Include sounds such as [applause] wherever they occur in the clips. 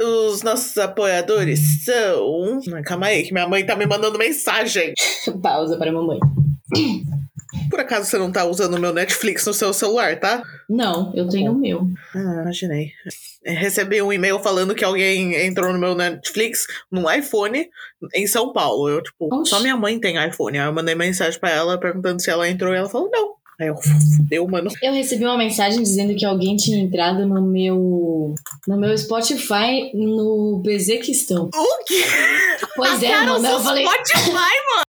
Os nossos apoiadores são. Calma aí, que minha mãe tá me mandando mensagem. [laughs] Pausa para a mamãe. Por acaso você não tá usando o meu Netflix no seu celular, tá? Não, eu tenho o meu. Ah, imaginei. Recebi um e-mail falando que alguém entrou no meu Netflix no iPhone em São Paulo. Eu, tipo, Oxi. só minha mãe tem iPhone. Aí eu mandei mensagem pra ela perguntando se ela entrou e ela falou não. Aí eu, fudeu, mano. Eu recebi uma mensagem dizendo que alguém tinha entrado no meu no meu Spotify no Bezequistão. O quê? Pois é, Cara, mano. Eu falei, Spotify, mano.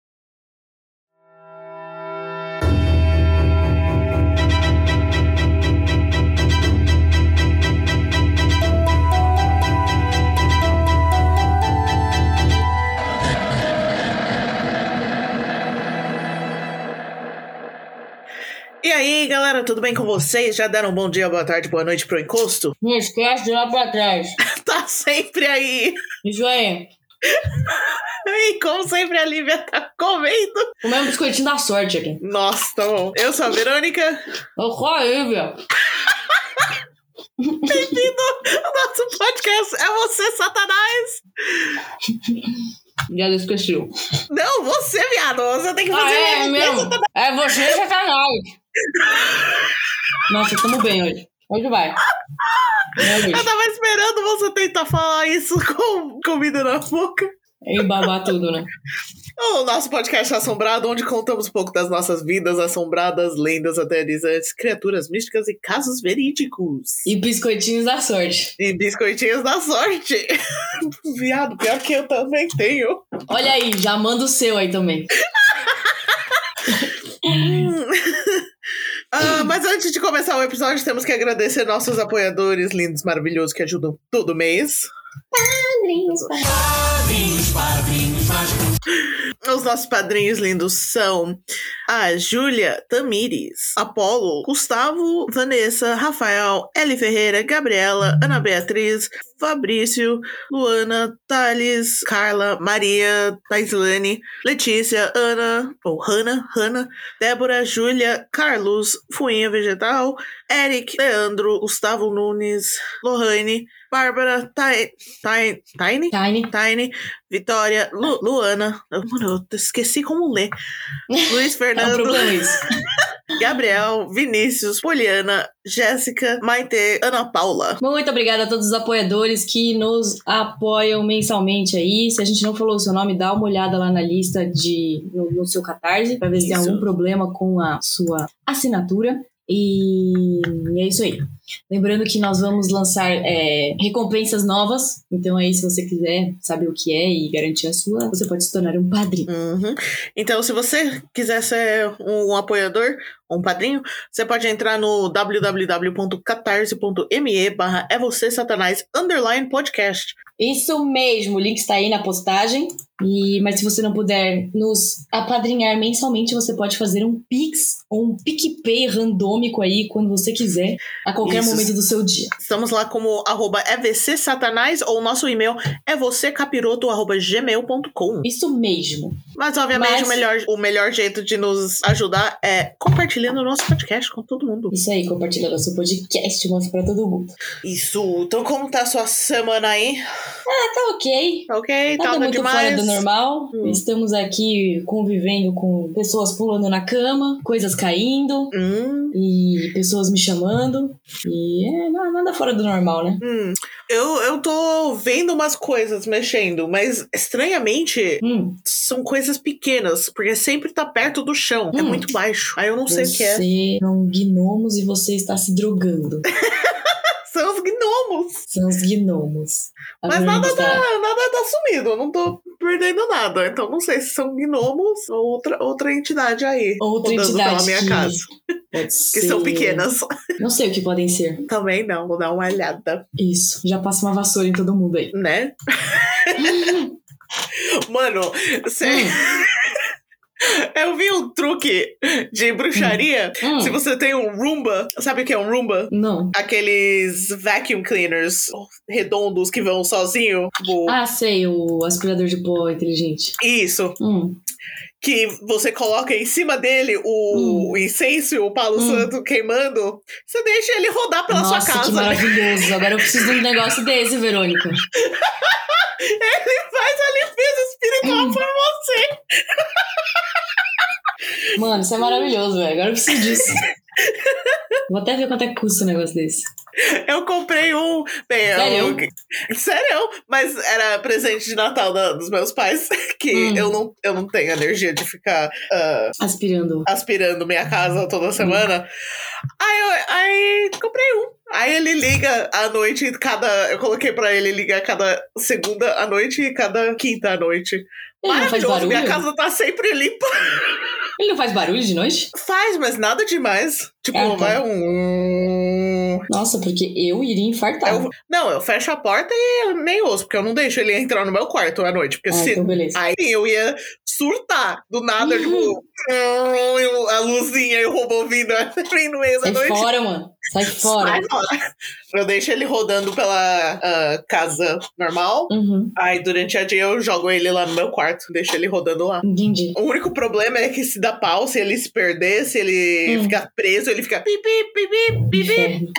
Aí, galera, tudo bem com vocês? Já deram um bom dia, boa tarde, boa noite pro encosto? não esquece de lá pra trás. [laughs] Tá sempre aí. Isso [laughs] aí. E como sempre, a Lívia tá comendo. Um biscoitinho da sorte aqui. Nossa, tá bom. Eu sou a Verônica. Eu sou a Lívia. Bem-vindo ao nosso podcast. É você, Satanás. Já esqueceu. Não, você, viado. Você tem que Ah, fazer é mesmo. mesmo? É você, Satanás. Nossa, tamo bem hoje. Hoje vai. Meu Eu tava esperando você tentar falar isso [laughs] com comida na boca. E babar tudo, né? O nosso podcast Assombrado, onde contamos um pouco das nossas vidas assombradas, lendas aterrorizantes, criaturas místicas e casos verídicos. E biscoitinhos da sorte. E biscoitinhos da sorte. [laughs] Viado, pior que eu também tenho. Olha aí, já manda o seu aí também. [laughs] mas antes de começar o episódio, temos que agradecer nossos apoiadores lindos, maravilhosos que ajudam todo mês. Os nossos padrinhos lindos são a Júlia Tamires, Apolo, Gustavo, Vanessa, Rafael, Eli Ferreira, Gabriela, Ana Beatriz, Fabrício, Luana, Thales, Carla, Maria, Taislane, Letícia, Ana, ou Hanna, Hanna, Débora, Júlia, Carlos, Fuinha Vegetal, Eric, Leandro, Gustavo Nunes, Lohane, Bárbara, Tai- Taine, Tiny. Tiny, Vitória, Lu- Luana, mano, eu esqueci como ler. Luiz [laughs] É Fernando, isso. [laughs] Gabriel, Vinícius, Poliana, Jéssica, Maite, Ana Paula. Muito obrigada a todos os apoiadores que nos apoiam mensalmente aí. Se a gente não falou o seu nome, dá uma olhada lá na lista de no, no seu Catarse para ver se tem Isso. algum problema com a sua assinatura. E é isso aí. Lembrando que nós vamos lançar é, recompensas novas. Então aí, se você quiser saber o que é e garantir a sua, você pode se tornar um padrinho. Uhum. Então, se você quiser ser um apoiador, um padrinho, você pode entrar no www.catarse.me barra é você satanás underline podcast. Isso mesmo, o link está aí na postagem. E, mas se você não puder nos apadrinhar mensalmente, você pode fazer um Pix ou um PicPay randômico aí quando você quiser, a qualquer Isso. momento do seu dia. Estamos lá como arroba evcsatanás ou nosso e-mail é vocêcapiroto arroba gmail.com. Isso mesmo. Mas, obviamente, Mas- O, melhor, o melhor jeito de nos ajudar é compartilhando o nosso podcast com todo mundo. Isso aí, compartilha nosso podcast, mostra pra todo mundo. Isso. Então, como tá a sua semana aí? Ah, tá ok. Tá ok? Nada Nada muito demais? fora do normal. Hum. Estamos aqui convivendo com pessoas pulando na cama, coisas caindo Hum, e pessoas me chamando. E é na- nada fora do normal, né? hum. Eu, eu tô vendo umas coisas mexendo, mas estranhamente Hum, são coisas pequenas, porque sempre tá perto do chão. É Hum. muito baixo. Aí eu não sei o que é. Você são gnomos e você está se drogando. [laughs] São os gnomos. São os gnomos. A Mas nada tá, está- nada tá sumido. Eu não tô perdendo nada. Então não sei se são gnomos ou outra, outra entidade aí. Outra entidade pela minha que casa. Pode [laughs] Que são pequenas. Não sei o que podem ser. Também não, vou dar uma olhada, Isso. Já passa uma vassoura em todo mundo aí. né? [laughs] Mano, você. Hum. Eu vi um truque de bruxaria. Hum. Se você tem um Roomba, sabe o que é um Roomba? Não. Aqueles vacuum cleaners redondos que vão sozinho. Tipo, Ah, sei, o aspirador de pó inteligente. Isso. Hum. Que você coloca em cima dele o, Hum. incenso e o palo Hum. santo queimando. Você deixa ele rodar pela Nossa, sua que casa. maravilhoso. Agora eu preciso de um negócio desse, Verônica. [laughs] Ele faz a limpeza espiritual Hum. por você. Mano, isso é maravilhoso, velho. Agora eu preciso disso. [laughs] Vou até ver quanto é que custa um negócio desse. Eu comprei um. Bem, Sério? Eu, sério? Mas era presente de Natal da- dos meus pais. [laughs] Que Hum. eu, não, eu não tenho energia de ficar ah, Aspirando. aspirando minha casa toda semana. Aí, eu, aí comprei um. Aí ele liga à noite, cada. Eu coloquei pra ele ligar cada segunda à noite e cada quinta à noite. Ele Maravilhoso, minha casa tá sempre limpa. [laughs] Ele não faz barulho de noite? Faz, mas nada demais. Tipo, Ah, tá. vai um. Nossa, porque eu iria infartar. Eu- não, eu fecho a porta e nem ouço, porque eu não deixo ele entrar no meu quarto à noite. Porque Ah, se. então beleza. Aí eu ia surtar do nada, Uhum. tipo, [laughs] a luzinha e o robô vindo [laughs] no meio da Sai noite. fora, mano. Sai fora. Sai fora. Eu deixo ele rodando pela ah, casa normal. Uhum, Aí durante a dia eu jogo ele lá no meu quarto, deixo ele rodando lá. entendi. O único problema é que se dá pau, se ele se perder, se ele Hum. ficar preso, ele fica pipi, pipi, pipi. Inferno.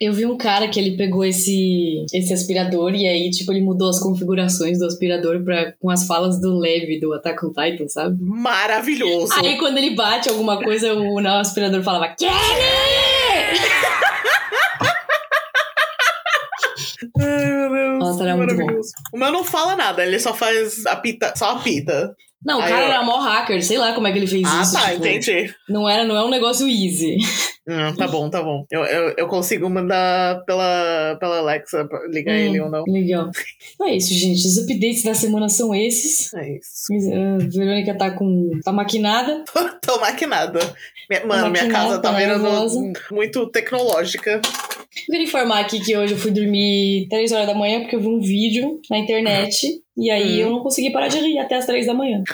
Eu vi um cara que ele pegou esse, esse aspirador e aí, tipo, ele mudou as configurações do aspirador pra, com as falas do Levi do Attack on Titan, sabe? Maravilhoso. Aí quando ele bate alguma coisa, o, o aspirador falava Kenny! Ai, meu Deus. Nossa, era muito maravilhoso. O meu não fala nada, ele só faz apita, só apita. Não, o Aí cara eu- era mó hacker, sei lá como é que ele fez Ah, isso. tá, tipo, entendi. Não, era, não é um negócio easy. Hum, tá bom, tá bom. Eu, eu, eu consigo mandar pela, pela Alexa ligar Hum, ele ou não. Legal. Então é isso, gente. Os updates da semana são esses. É isso. A Verônica tá com. tá maquinada. [laughs] Tô maquinada. Minha, mano, minha maquinada, casa tá virando nervosa. muito tecnológica. Eu queria informar aqui que hoje eu fui dormir 3 horas da manhã porque eu vi um vídeo na internet. E aí Hum. eu não consegui parar de rir até as 3 da manhã. [laughs]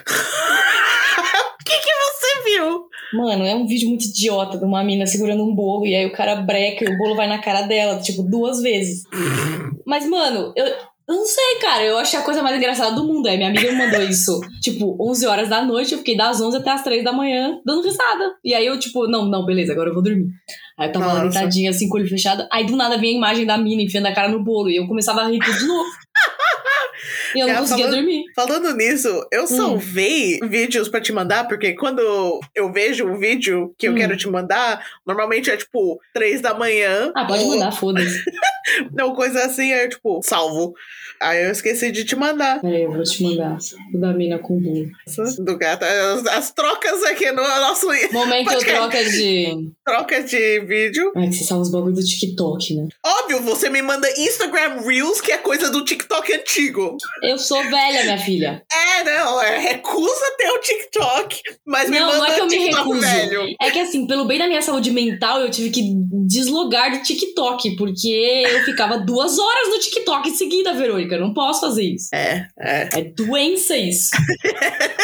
O que, que você viu? Mano, é um vídeo muito idiota de uma mina segurando um bolo e aí o cara breca e o bolo vai na cara dela, tipo, duas vezes. [laughs] Mas, mano, eu, eu não sei, cara. Eu achei a coisa mais engraçada do mundo. Aí minha amiga me mandou isso, [laughs] tipo, 11 horas da noite. Eu fiquei das 11 até as 3 da manhã dando risada. E aí eu, tipo, não, não, beleza, agora eu vou dormir. Aí eu tava lá deitadinha, assim, com o olho fechado. Aí do nada vinha a imagem da mina enfiando a cara no bolo. E eu começava a rir tudo de novo. E eu não Ela conseguia falando- dormir. Falando nisso, eu Hum. salvei vídeos pra te mandar, porque quando eu vejo um vídeo que eu Hum. quero te mandar, normalmente é tipo três da manhã. Ah, pode ou- mandar, foda-se. [laughs] Não, coisa assim, é tipo, salvo. Aí eu esqueci de te mandar. Peraí, eu vou te mandar. O da mina com o bolo. Do gato. As, as trocas aqui no nosso Momento Podcast. troca de. troca de vídeo. Ai, que você salva os bagulho do TikTok, né? Óbvio, você me manda Instagram Reels, que é coisa do TikTok antigo. Eu sou velha, minha filha. É, não, é recusa ter o TikTok, mas me Não, manda não é que eu me TikTok recuso. velho. É que assim, pelo bem da minha saúde mental, eu tive que deslogar do TikTok, porque eu ficava duas horas no TikTok em seguida, Verônica. Eu não posso fazer isso. É, é. É doença isso.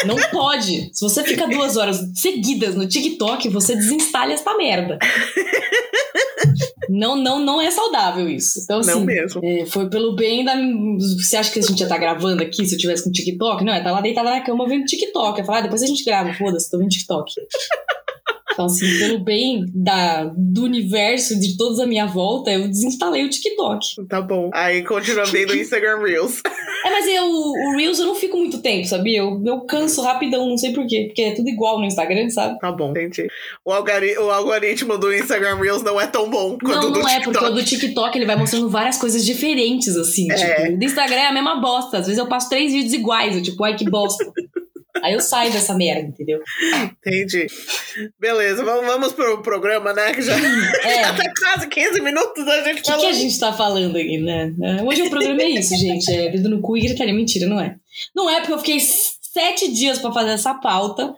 Não pode. Se você fica duas horas seguidas no TikTok, você desinstala esta merda. Não, não, não é saudável isso. Então, assim, Não mesmo. É, foi pelo bem da. Você acha que a gente ia estar gravando aqui se eu tivesse com TikTok? Não, eu tava lá deitada na cama vendo TikTok. Eu falei, ah, depois a gente grava, foda-se, tô vendo TikTok. Então, assim, pelo bem da, do universo, de todos à minha volta, eu desinstalei o TikTok. Tá bom. Aí continua vendo o Instagram Reels. É, mas eu, o Reels eu não fico muito tempo, sabia? Eu, eu canso rapidão, não sei porquê. Porque é tudo igual no Instagram, sabe? Tá bom, entendi. O, algori- o algoritmo do Instagram Reels não é tão bom quanto não, o do não é, TikTok. porque o do TikTok ele vai mostrando várias coisas diferentes, assim. É. Tipo, o do Instagram é a mesma bosta. Às vezes eu passo três vídeos iguais, eu tipo, ai que bosta. [laughs] Aí eu saio dessa merda, entendeu? Entendi. Beleza, vamos, vamos pro programa, né? Que já, [laughs] É. já [laughs] tá quase 15 minutos a gente O que, falando. que a gente tá falando aqui, né? É, Hoje o programa é isso, gente. É dedo no cu e gritaria. Mentira, não é. Não é porque eu fiquei sete dias pra fazer essa pauta,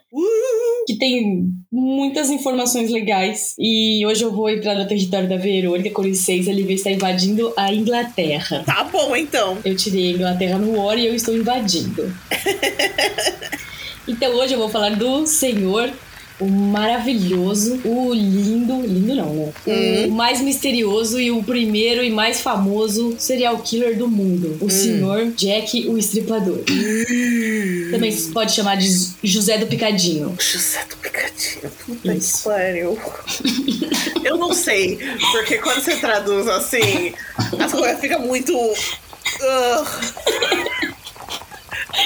que tem muitas informações legais. E hoje eu vou entrar no território da Verônica, com licença, ele está invadindo a Inglaterra. tá bom, então. Eu tirei a Inglaterra no War e eu estou invadindo. [laughs] Então hoje eu vou falar do senhor, o maravilhoso, o lindo, lindo não, né? Hum. O mais misterioso e o primeiro e mais famoso serial killer do mundo, o senhor Jack o Estripador. Também se pode chamar de José do Picadinho. José do Picadinho. Puta que Isso. pariu. Eu não sei, porque quando você traduz assim, as coisas ficam muito. Ugh.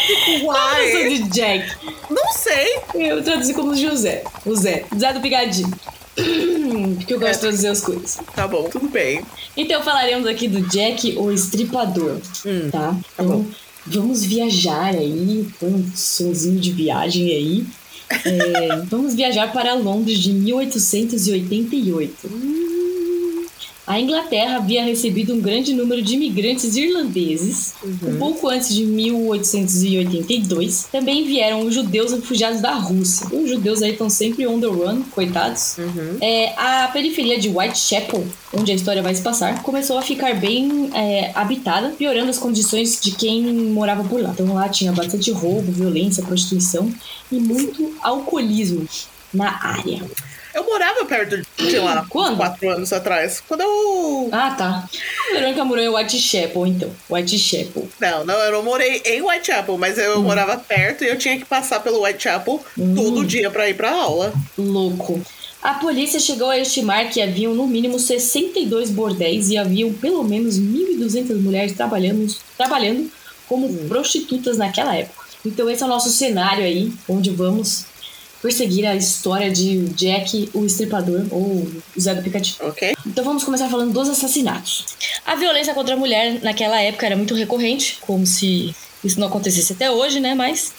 Tipo, Qual a versão Why? de Jack? Não sei. Eu traduzi como José. O Zé. Zé do Picadinho. [clears throat] Porque eu gosto É. de traduzir as coisas. Tá bom, tudo bem. Então falaremos aqui do Jack o Estripador, Hum, tá? tá Então, bom. vamos viajar aí, um sonzinho de viagem aí. É, vamos viajar para Londres de 1888. A Inglaterra havia recebido um grande número de imigrantes irlandeses. Um pouco antes de 1882, também vieram os judeus refugiados da Rússia. Os judeus aí estão sempre on the run, coitados. Uhum. É, a periferia de Whitechapel, onde a história vai se passar, começou a ficar bem é, habitada, piorando as condições de quem morava por lá. Então lá tinha bastante roubo, violência, prostituição e muito alcoolismo na área. Eu morava perto de [clears throat] lá, Quando? quatro anos atrás. Quando eu. Ah, tá. A Verônica morou em Whitechapel, então. Whitechapel. Não, não, eu não morei em Whitechapel, mas eu Hum. morava perto e eu tinha que passar pelo Whitechapel Hum. todo dia pra ir pra aula. Louco. A polícia chegou a estimar que haviam no mínimo 62 bordéis e haviam pelo menos 1.200 mulheres trabalhando, trabalhando como prostitutas naquela época. Então esse é o nosso cenário aí, onde vamos perseguir a história de Jack o Estripador, ou o Zé do Picadinho. Ok? Então vamos começar falando dos assassinatos. A violência contra a mulher naquela época era muito recorrente, como se isso não acontecesse até hoje, né? Mas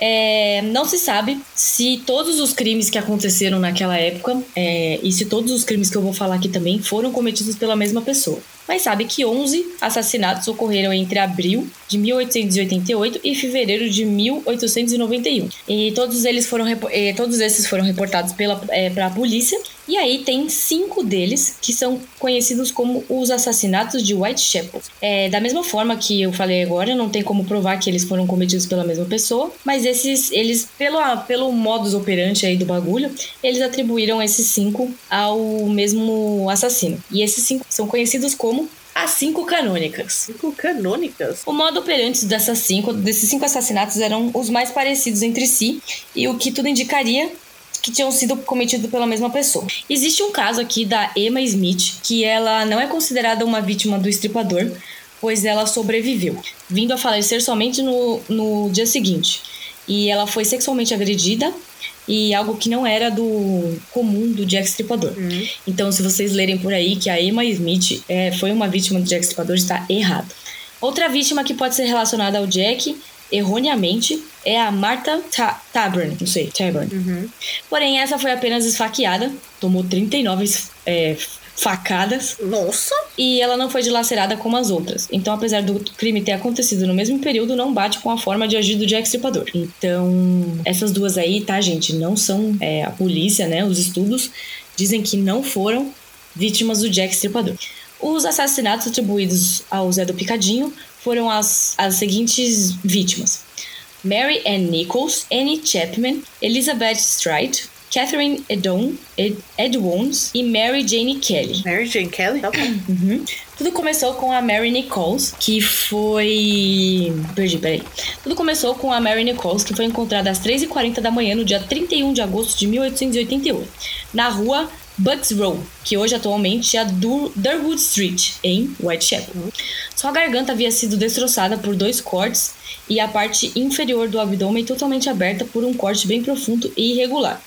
é, não se sabe se todos os crimes que aconteceram naquela época é, e se todos os crimes que eu vou falar aqui também foram cometidos pela mesma pessoa. Mas sabe que 11 assassinatos ocorreram entre abril de 1888 e fevereiro de 1891. E todos eles foram eh, todos esses foram reportados pela eh, pra polícia. E aí tem cinco deles que são conhecidos como os assassinatos de Whitechapel. É, da mesma forma que eu falei agora, não tem como provar que eles foram cometidos pela mesma pessoa, mas esses eles pelo pelo modus operandi aí do bagulho, eles atribuíram esses cinco ao mesmo assassino. E esses cinco são conhecidos como as cinco canônicas. Cinco canônicas. O modo operante dessas cinco, desses cinco assassinatos eram os mais parecidos entre si e o que tudo indicaria que tinham sido cometidos pela mesma pessoa. Existe um caso aqui da Emma Smith, que ela não é considerada uma vítima do estripador, pois ela sobreviveu, vindo a falecer somente no, no dia seguinte. E ela foi sexualmente agredida e algo que não era do comum do Jack Stripador. Então, se vocês lerem por aí que a Emma Smith é, foi uma vítima do Jack Stripador, está errado. Outra vítima que pode ser relacionada ao Jack, erroneamente, é a Martha Ta Taburn. Não sei, Taburn. Porém, essa foi apenas esfaqueada, tomou 39 é, facadas Nossa! e ela não foi dilacerada como as outras. Então, apesar do crime ter acontecido no mesmo período, não bate com a forma de agir do Jack Stripador. Então, essas duas aí, tá, gente, não são é, a polícia, né? Os estudos dizem que não foram vítimas do Jack Stripador. Os assassinatos atribuídos ao Zé do Picadinho foram as, as seguintes vítimas: Mary Ann Nichols, Annie Chapman, Elizabeth Stride, Catherine Edon, Ed, Edwons e Mary Jane Kelly. Mary Jane Kelly? Tá bom. Uhum. Tudo começou com a Mary Nichols, que foi. Perdi, peraí. Tudo começou com a Mary Nichols, que foi encontrada às 3h40 da manhã no dia 31 de agosto de 1888, na rua Bucks Row, que hoje atualmente é a Dur Durwood Street, em Whitechapel. Sua garganta havia sido destroçada por dois cortes e a parte inferior do abdômen totalmente aberta por um corte bem profundo e irregular.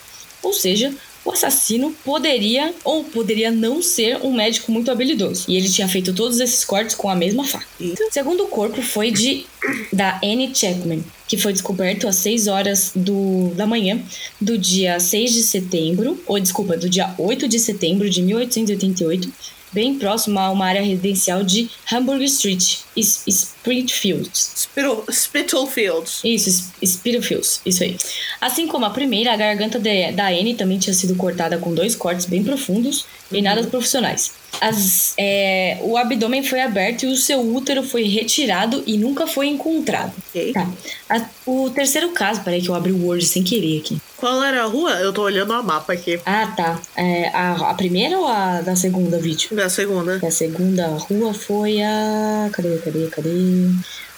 Ou seja, o assassino poderia ou poderia não ser um médico muito habilidoso. E ele tinha feito todos esses cortes com a mesma faca. Eita. O segundo corpo foi de da Annie Chapman, que foi descoberto às 6 horas do, da manhã do dia 6 de setembro, ou desculpa, do dia 8 de setembro de 1888, bem próximo a uma área residencial de Hamburg Street, S- Springfields. Spittle, Spitalfields. Isso, S- Spitalfields, isso aí. Assim como a primeira, a garganta de- da Anne também tinha sido cortada com dois cortes bem profundos e nada profissionais. As- é, o abdômen foi aberto e o seu útero foi retirado e nunca foi encontrado. Ok. Tá. A- o terceiro caso, peraí que eu abri o Word sem querer aqui. Qual era a rua? Eu tô olhando o mapa aqui. Ah, tá. É, a, a primeira ou a da segunda vítima? Da segunda. A segunda rua foi a. Cadê, cadê, cadê?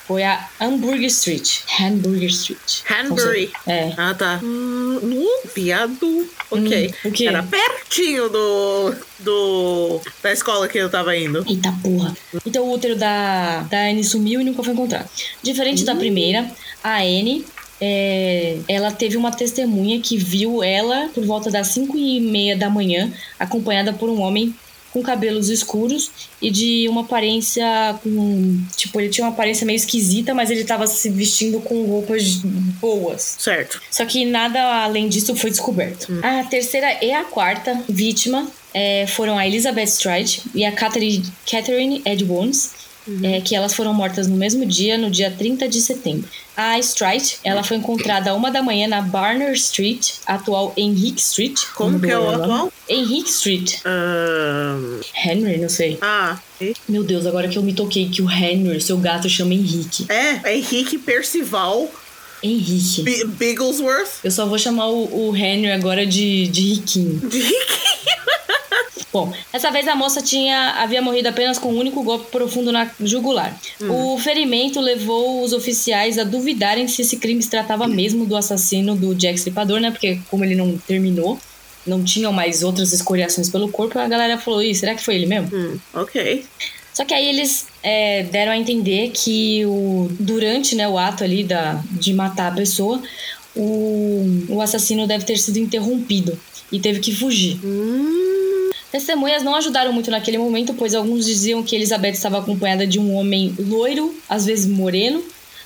Foi a Hamburg Street. Hamburger Street. Sei. É. Ah, tá. Hum, hum, viado. Ok. Hum, o quê? Era pertinho do, do. da escola que eu tava indo. Eita porra. Então o útero da, da Anne sumiu e nunca foi encontrado. Diferente da primeira, a Anne. É, ela teve uma testemunha que viu ela por volta das 5 e meia da manhã, acompanhada por um homem com cabelos escuros e de uma aparência com. Tipo, ele tinha uma aparência meio esquisita, mas ele tava se vestindo com roupas boas. Certo. Só que nada além disso foi descoberto. A terceira e a quarta vítima é, foram a Elizabeth Stride e a Catherine, Catherine Edwards, é, que elas foram mortas no mesmo dia, no dia 30 de setembro. A Stride, ela foi encontrada a uma da manhã na Barner Street, atual Henrique Street. Como que é o atual? Henrique Street. Ahn, Henry, não sei. ah. Meu Deus, agora que eu me toquei que o Henry, seu gato, chama Henrique. É, é Henrique Percival Henrique. B Bigglesworth. Eu só vou chamar o, o Henry agora de, de Riquinho. De Riquinho. [laughs] Bom, essa vez a moça tinha havia morrido apenas com um único golpe profundo na jugular. O ferimento levou os oficiais a duvidarem se esse crime se tratava mesmo do assassino do Jack Stripador, né? Porque como ele não terminou, não tinham mais outras escoriações pelo corpo, a galera falou, Ih, será que foi ele mesmo? Hum, ok. Só que aí eles é, deram a entender que o, durante né, o ato ali da, de matar a pessoa, o, o assassino deve ter sido interrompido e teve que fugir. Hum, Testemunhas não ajudaram muito naquele momento, pois alguns diziam que Elizabeth estava acompanhada de um homem loiro, às vezes moreno,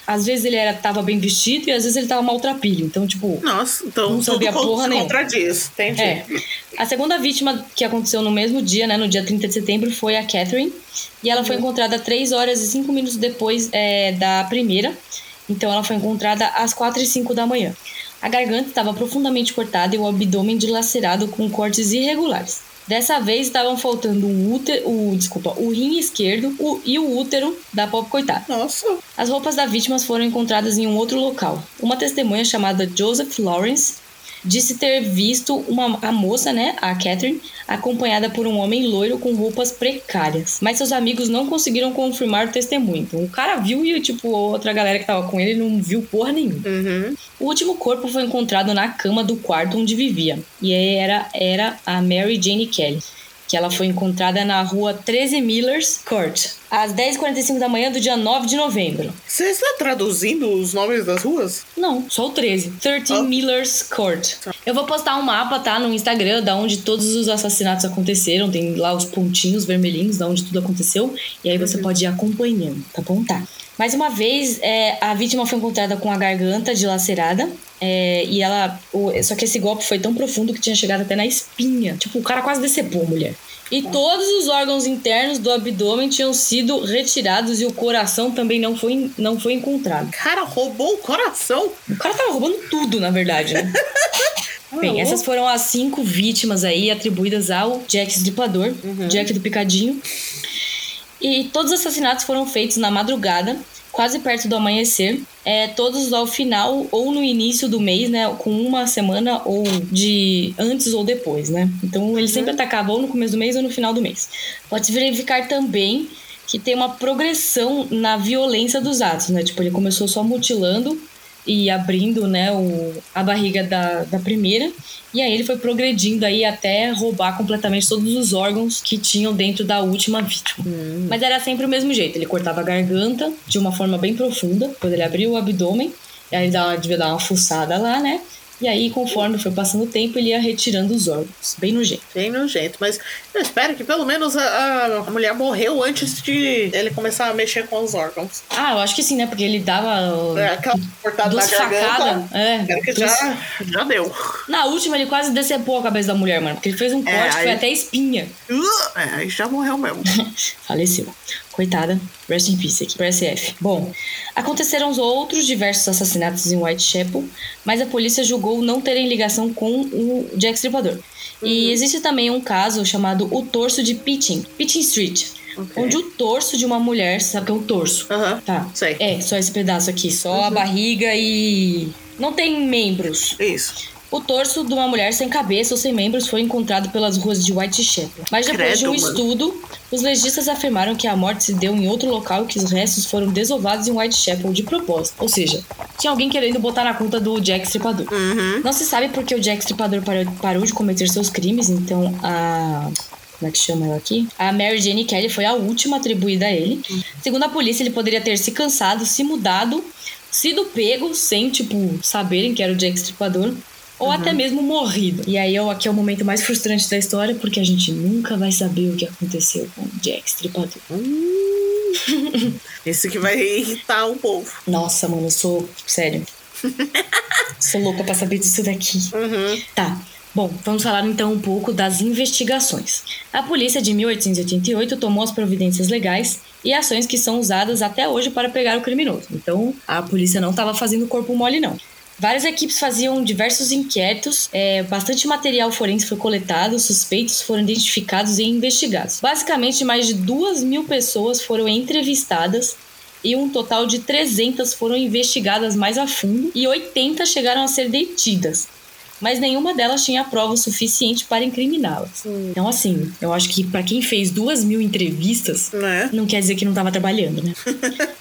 às vezes ele estava bem vestido e às vezes ele estava maltrapilho. Então, tipo, nossa, então Não tudo sabia con- porra nenhuma. contradiz. Entendi. É. A segunda vítima que aconteceu no mesmo dia, né, no dia 30 de setembro, foi a Catherine. E ela foi encontrada 3 horas e 5 minutos depois é, da primeira. Então ela foi encontrada às 4 e 5 da manhã. A garganta estava profundamente cortada e o abdômen dilacerado com cortes irregulares. Dessa vez estavam faltando o útero, o, desculpa, o rim esquerdo o- e o útero da pobre coitada. Nossa. As roupas da vítima foram encontradas em um outro local. Uma testemunha chamada Joseph Lawrence disse ter visto uma, a moça, né, a Catherine, acompanhada por um homem loiro com roupas precárias. Mas seus amigos não conseguiram confirmar o testemunho. Então o cara viu e, tipo, outra galera que tava com ele não viu porra nenhuma. Uhum. O último corpo foi encontrado na cama do quarto onde vivia. E era, era a Mary Jane Kelly. Que ela foi encontrada na rua 13 Millers Court, às 10h45 da manhã do dia 9 de novembro. Você está traduzindo os nomes das ruas? Não, só o 13. 13 Oh. Millers Court. Eu vou postar um mapa, tá? No Instagram, da onde todos os assassinatos aconteceram. Tem lá os pontinhos vermelhinhos, da onde tudo aconteceu. E aí você pode ir acompanhando, tá bom? Tá. Mais uma vez, é, a vítima foi encontrada com a garganta dilacerada. É, e ela. o- só que esse golpe foi tão profundo que tinha chegado até na espinha. Tipo, o cara quase decepou a mulher. E todos os órgãos internos do abdômen tinham sido retirados e o coração também não foi, não foi encontrado. Cara, roubou o coração. O cara tava roubando tudo, na verdade, né? [laughs] Bem, essas foram as cinco vítimas aí atribuídas ao Jack Stripador, Jack do Picadinho. E todos os assassinatos foram feitos na madrugada, quase perto do amanhecer, é, todos ao final ou no início do mês, né? Com uma semana ou de antes ou depois, né? Então eles sempre atacavam ou no começo do mês ou no final do mês. Pode-se verificar também que tem uma progressão na violência dos atos, né? Tipo, ele começou só mutilando e abrindo, né, o, a barriga da, da primeira. E aí ele foi progredindo aí até roubar completamente todos os órgãos que tinham dentro da última vítima. Mas era sempre o mesmo jeito. Ele cortava a garganta de uma forma bem profunda, quando ele abria o abdômen. E aí ele dava, devia dar uma fuçada lá, né? E aí, conforme foi passando o tempo, ele ia retirando os órgãos. Bem nojento. Bem nojento. Mas eu espero que pelo menos a, a mulher morreu antes de ele começar a mexer com os órgãos. Ah, eu acho que sim, né? Porque ele dava. É, aquela cortada duas garganta. facadas. É, Espero que duas- já, já deu. Na última, ele quase decepou a cabeça da mulher, mano. Porque ele fez um corte, É, foi aí- até espinha. Uh, é, aí já morreu mesmo. [laughs] Faleceu. Coitada. Rest in peace aqui pro SF. Bom, aconteceram os outros diversos assassinatos em Whitechapel, mas a polícia julgou não terem ligação com o Jack Stripador. E existe também um caso chamado o torso de Pitching, Pitching Street, Ok. onde o torso de uma mulher, sabe o que é o torso? Aham. Tá. Sei. É, só esse pedaço aqui, só a barriga e não tem membros. Isso. O torso de uma mulher sem cabeça ou sem membros foi encontrado pelas ruas de Whitechapel. Mas depois de um Credo, mano. estudo, os legistas afirmaram que a morte se deu em outro local e que os restos foram desovados em Whitechapel de propósito. Ou seja, tinha alguém querendo botar na conta do Jack Stripador. Uhum. Não se sabe porque o Jack Stripador parou, parou de cometer seus crimes, então a. Como é que chama ela aqui? A Mary Jane Kelly foi a última atribuída a ele. Segundo a polícia, ele poderia ter se cansado, se mudado, sido pego sem, tipo, saberem que era o Jack Stripador. Ou até mesmo morrido. E aí eu- aqui é o momento mais frustrante da história, porque a gente nunca vai saber o que aconteceu com o Jack Stripador. Esse que vai irritar o povo. Nossa, mano, eu sou. Sério. [laughs] sou louca pra saber disso daqui. Uhum. Tá. Bom, vamos falar então um pouco das investigações. A polícia de 1888 tomou as providências legais e ações que são usadas até hoje para pegar o criminoso. Então, a polícia não estava fazendo corpo mole, não. Várias equipes faziam diversos inquéritos, é, bastante material forense foi coletado, suspeitos foram identificados e investigados. Basicamente, mais de duas mil pessoas foram entrevistadas e um total de 300 foram investigadas mais a fundo e 80 chegaram a ser detidas. Mas nenhuma delas tinha prova suficiente para incriminá-las. Então, assim, eu acho que para quem fez duas mil entrevistas, Né? não quer dizer que não estava trabalhando, né? [laughs]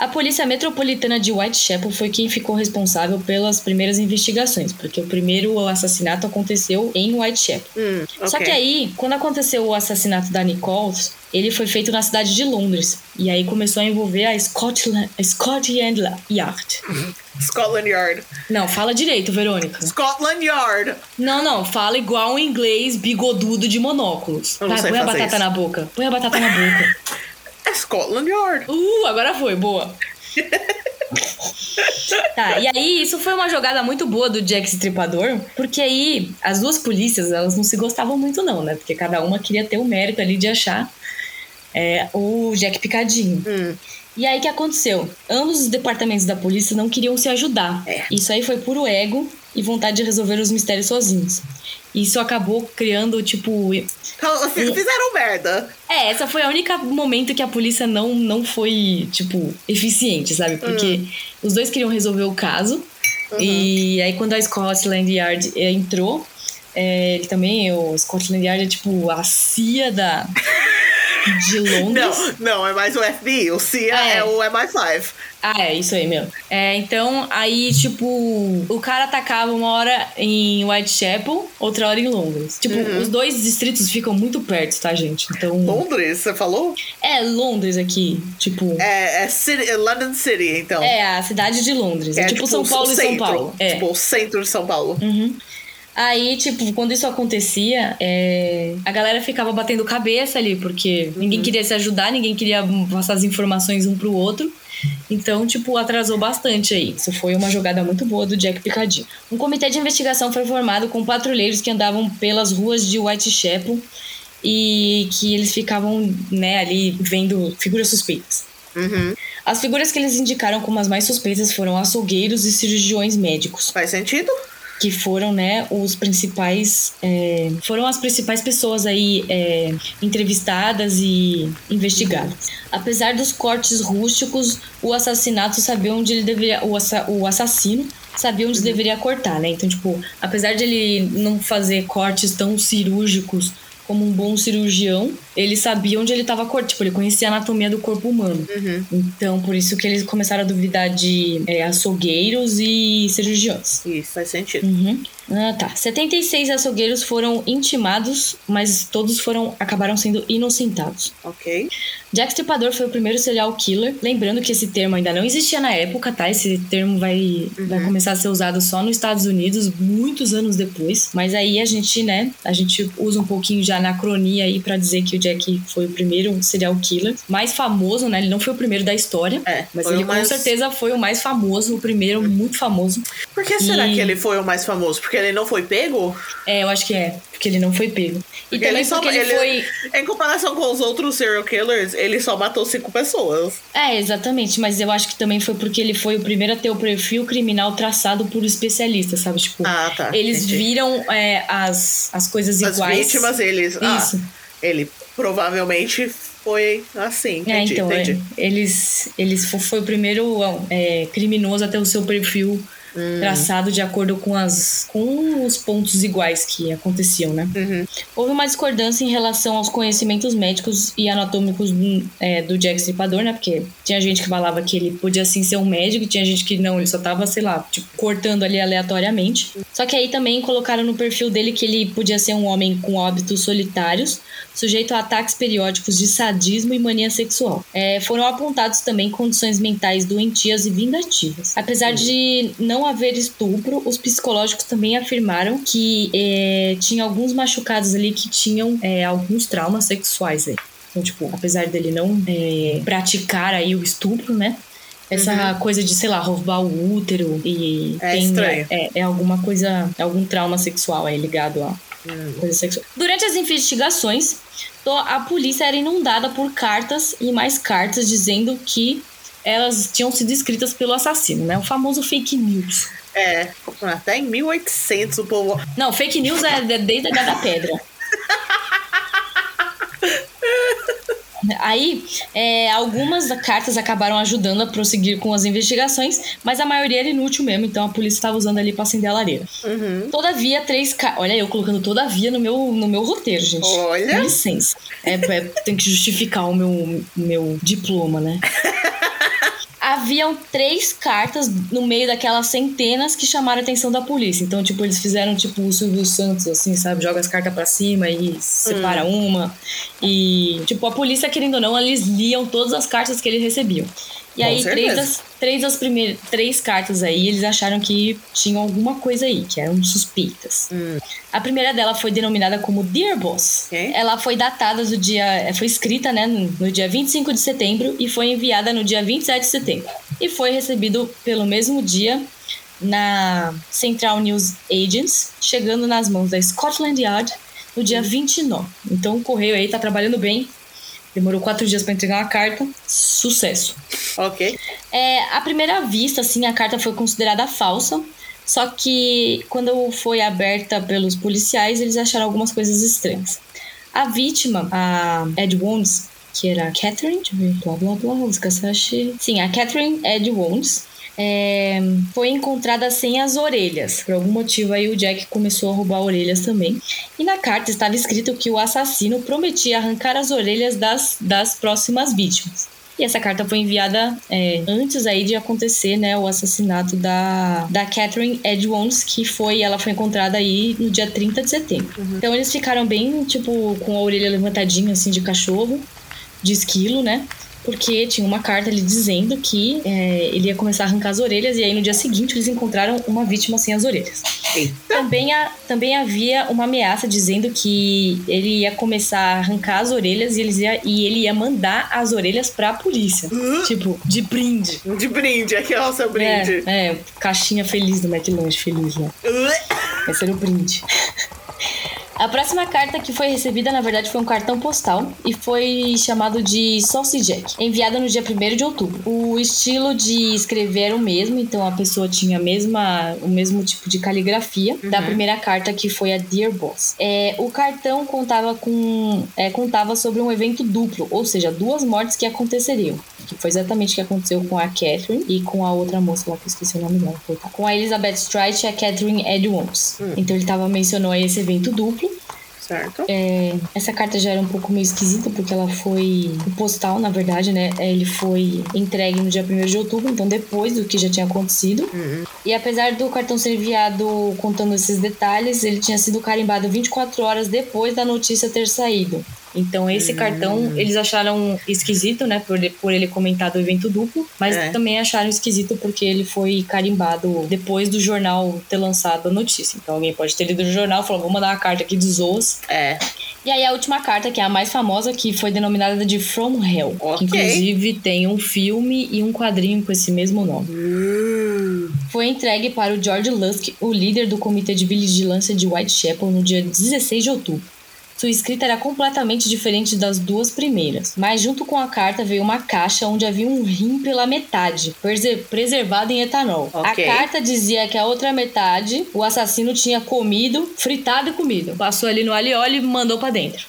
A Polícia Metropolitana de Whitechapel foi quem ficou responsável pelas primeiras investigações, porque o primeiro assassinato aconteceu em Whitechapel. Hum, Só ok. que aí, quando aconteceu o assassinato da Nicole, ele foi feito na cidade de Londres. E aí começou a envolver a Scotland, a Scotland Yard. [laughs] Scotland Yard. Não, fala direito, Verônica. Scotland Yard. Não, não, fala igual um inglês bigodudo de monóculos. Eu não Vai, sei põe a batata isso. na boca. Põe a batata na boca. [laughs] É Scotland Yard. Uh, agora foi, boa. tá, e aí isso foi uma jogada muito boa do Jack Stripador, porque aí as duas polícias, elas não se gostavam muito não, né? Porque cada uma queria ter o mérito ali de achar é, o Jack Picadinho. Hum. E aí o que aconteceu? Ambos os departamentos da polícia não queriam se ajudar. É. Isso aí foi puro ego e vontade de resolver os mistérios sozinhos. Isso acabou criando, tipo, Então, f- Fizeram merda. é, essa foi a única momento que a polícia não, não foi, tipo, eficiente, sabe? Porque os dois queriam resolver o caso. E aí, quando a Scotland Yard eh, entrou, é, ele também, o Scotland Yard é tipo a CIA da, [laughs] de [laughs] Londres. Não, não, é mais o FBI. O CIA Ah, é. é. o MI5. Ah, é, isso aí mesmo. É, então, aí, tipo, o cara atacava uma hora em Whitechapel, outra hora em Londres. Tipo, os dois distritos ficam muito perto, tá, gente? Então. Londres, você falou? É, Londres aqui. Tipo. É, é, City, é London City, então. É, a cidade de Londres. É, tipo, São o Paulo e São Paulo. É. Tipo, o centro de São Paulo. Uhum. Aí, tipo, quando isso acontecia, é, a galera ficava batendo cabeça ali, porque ninguém queria se ajudar, ninguém queria passar as informações um pro outro. Então, tipo, atrasou bastante aí. Isso foi uma jogada muito boa do Jack Picadinho. Um comitê de investigação foi formado com patrulheiros que andavam pelas ruas de Whitechapel e que eles ficavam, né, ali vendo figuras suspeitas. Uhum. As figuras que eles indicaram como as mais suspeitas foram açougueiros e cirurgiões médicos, Faz sentido? Que foram, né, os principais, é, foram as principais pessoas aí é, entrevistadas e investigadas. Apesar dos cortes rústicos, o assassinato sabia onde ele deveria, o, assa- o assassino sabia onde deveria cortar, né? Então, tipo, apesar de ele não fazer cortes tão cirúrgicos como um bom cirurgião, ele sabia onde ele estava cortando. Tipo, ele conhecia a anatomia do corpo humano. Uhum. Então, por isso que eles começaram a duvidar de é, açougueiros e cirurgiões. Isso, faz sentido. Uhum. Ah, tá. 76 açougueiros foram intimados, mas todos foram acabaram sendo inocentados. Ok. Jack Stripador foi o primeiro serial killer. Lembrando que esse termo ainda não existia na época, tá? Esse termo vai, uhum. vai começar a ser usado só nos Estados Unidos, muitos anos depois. Mas aí a gente, né, a gente usa um pouquinho de anacronia aí para dizer que o Jack foi o primeiro serial killer mais famoso, né? Ele não foi o primeiro da história, é, mas ele mais... com certeza foi o mais famoso, o primeiro muito famoso. Por que será e... que ele foi o mais famoso? Porque ele não foi pego? É, eu acho que é, porque ele não foi pego. E porque também ele porque ele, ele foi. Em comparação com os outros serial killers, ele só matou cinco pessoas. É, exatamente. Mas eu acho que também foi porque ele foi o primeiro a ter o perfil criminal traçado por especialistas, sabe? Tipo, ah, tá. Eles entendi. viram é, as, as coisas as iguais. As vítimas, eles. Ah, Isso. Ah, ele provavelmente foi assim. Entendi, é, então, entendi. É, eles, eles foi o primeiro é, criminoso a ter o seu perfil Hum. traçado de acordo com, as, com os pontos iguais que aconteciam, né? Uhum. Houve uma discordância em relação aos conhecimentos médicos e anatômicos do, é, do Jack Stripador, né? Porque tinha gente que falava que ele podia sim ser um médico, e tinha gente que não, ele só tava, sei lá, tipo, cortando ali aleatoriamente. Só que aí também colocaram no perfil dele que ele podia ser um homem com hábitos solitários, sujeito a ataques periódicos de sadismo e mania sexual. É, foram apontados também condições mentais doentias e vingativas. Apesar uhum. de não não haver estupro, os psicológicos também afirmaram que é, tinha alguns machucados ali que tinham é, alguns traumas sexuais aí. Então, tipo, apesar dele não é, praticar aí o estupro, né? Essa uhum. coisa de, sei lá, roubar o útero e é tem, estranho. É, é alguma coisa, algum trauma sexual aí ligado a uhum. coisa sexual. Durante as investigações, a polícia era inundada por cartas e mais cartas dizendo que elas tinham sido escritas pelo assassino, né? O famoso fake news. É, até em 1800 o povo. Não, fake news é desde a da pedra. Aí, é, algumas cartas acabaram ajudando a prosseguir com as investigações, mas a maioria era inútil mesmo, então a polícia estava usando ali para acender a lareira. Uhum. Todavia, três Olha, eu colocando todavia no meu, no meu roteiro, gente. Olha. Com licença. É, é, tem que justificar o meu, meu diploma, né? Haviam três cartas no meio daquelas centenas que chamaram a atenção da polícia. Então, tipo, eles fizeram tipo o Silvio Santos, assim, sabe? Joga as cartas para cima e separa hum. uma. E, tipo, a polícia, querendo ou não, eles liam todas as cartas que eles recebiam. E aí, três das, três das primeiras três cartas aí, eles acharam que tinham alguma coisa aí, que eram suspeitas. Hum. A primeira dela foi denominada como Dear Boss. Okay. Ela foi datada do dia. Eh, foi escrita, né, no, no dia 25 de setembro e foi enviada no dia 27 de setembro. E foi recebido pelo mesmo dia na Central News Agents, chegando nas mãos da Scotland Yard no dia 29. Então o correio aí tá trabalhando bem, Demorou quatro dias para entregar uma carta. Sucesso. Ok. É, à primeira vista, assim, a carta foi considerada falsa. Só que quando foi aberta pelos policiais, eles acharam algumas coisas estranhas. A vítima, a Ed Wounds, que era Catherine, deixa eu ver, blá blá blá, Sim, a Catherine Ed Wounds, é, foi encontrada sem as orelhas. Por algum motivo aí o Jack começou a roubar orelhas também. E na carta estava escrito que o assassino prometia arrancar as orelhas das, das próximas vítimas. E essa carta foi enviada é, antes aí de acontecer, né, o assassinato da, da Catherine Edmonds, que foi, ela foi encontrada aí no dia 30 de setembro. Uhum. Então eles ficaram bem, tipo, com a orelha levantadinha, assim, de cachorro, de esquilo, né? Porque tinha uma carta ali dizendo que é, ele ia começar a arrancar as orelhas, e aí no dia seguinte eles encontraram uma vítima sem as orelhas. Também, a, também havia uma ameaça dizendo que ele ia começar a arrancar as orelhas e, eles ia, e ele ia mandar as orelhas pra polícia. Uh? Tipo, de brinde. De brinde, aqui é o seu brinde. É, é caixinha feliz do McLanche, feliz lá. Uh? Esse era o brinde. A próxima carta que foi recebida, na verdade, foi um cartão postal e foi chamado de Saucy Jack, enviada no dia 1 de outubro. O estilo de escrever era o mesmo, então a pessoa tinha a mesma, o mesmo tipo de caligrafia uhum. da primeira carta que foi a Dear Boss. É, o cartão contava com é, contava sobre um evento duplo, ou seja, duas mortes que aconteceriam. Que foi exatamente o que aconteceu com a Catherine e com a outra moça lá que eu esqueci o nome dela. Com a Elizabeth Strite e a Catherine Edwards. Uhum. Então ele tava mencionou aí esse evento duplo Certo. É, essa carta já era um pouco meio esquisita, porque ela foi um postal, na verdade, né? Ele foi entregue no dia 1 de outubro, então depois do que já tinha acontecido. Uhum. E apesar do cartão ser enviado contando esses detalhes, ele tinha sido carimbado 24 horas depois da notícia ter saído. Então, esse Hum. cartão eles acharam esquisito, né? Por, por ele comentar do evento duplo, mas É. também acharam esquisito porque ele foi carimbado depois do jornal ter lançado a notícia. Então, alguém pode ter lido o jornal e falou: vou mandar uma carta aqui de zoas. É. E aí, a última carta, que é a mais famosa, que foi denominada de From Hell. Ok. Que, inclusive, tem um filme e um quadrinho com esse mesmo nome. Hum. Foi entregue para o George Lusk, o líder do Comitê de Vigilância de Whitechapel, no dia 16 de outubro. Sua escrita era completamente diferente das duas primeiras, mas junto com a carta veio uma caixa onde havia um rim pela metade, prese- preservado em etanol. Ok. A carta dizia que a outra metade o assassino tinha comido, fritado e comido. Passou ali no alho e e mandou pra dentro.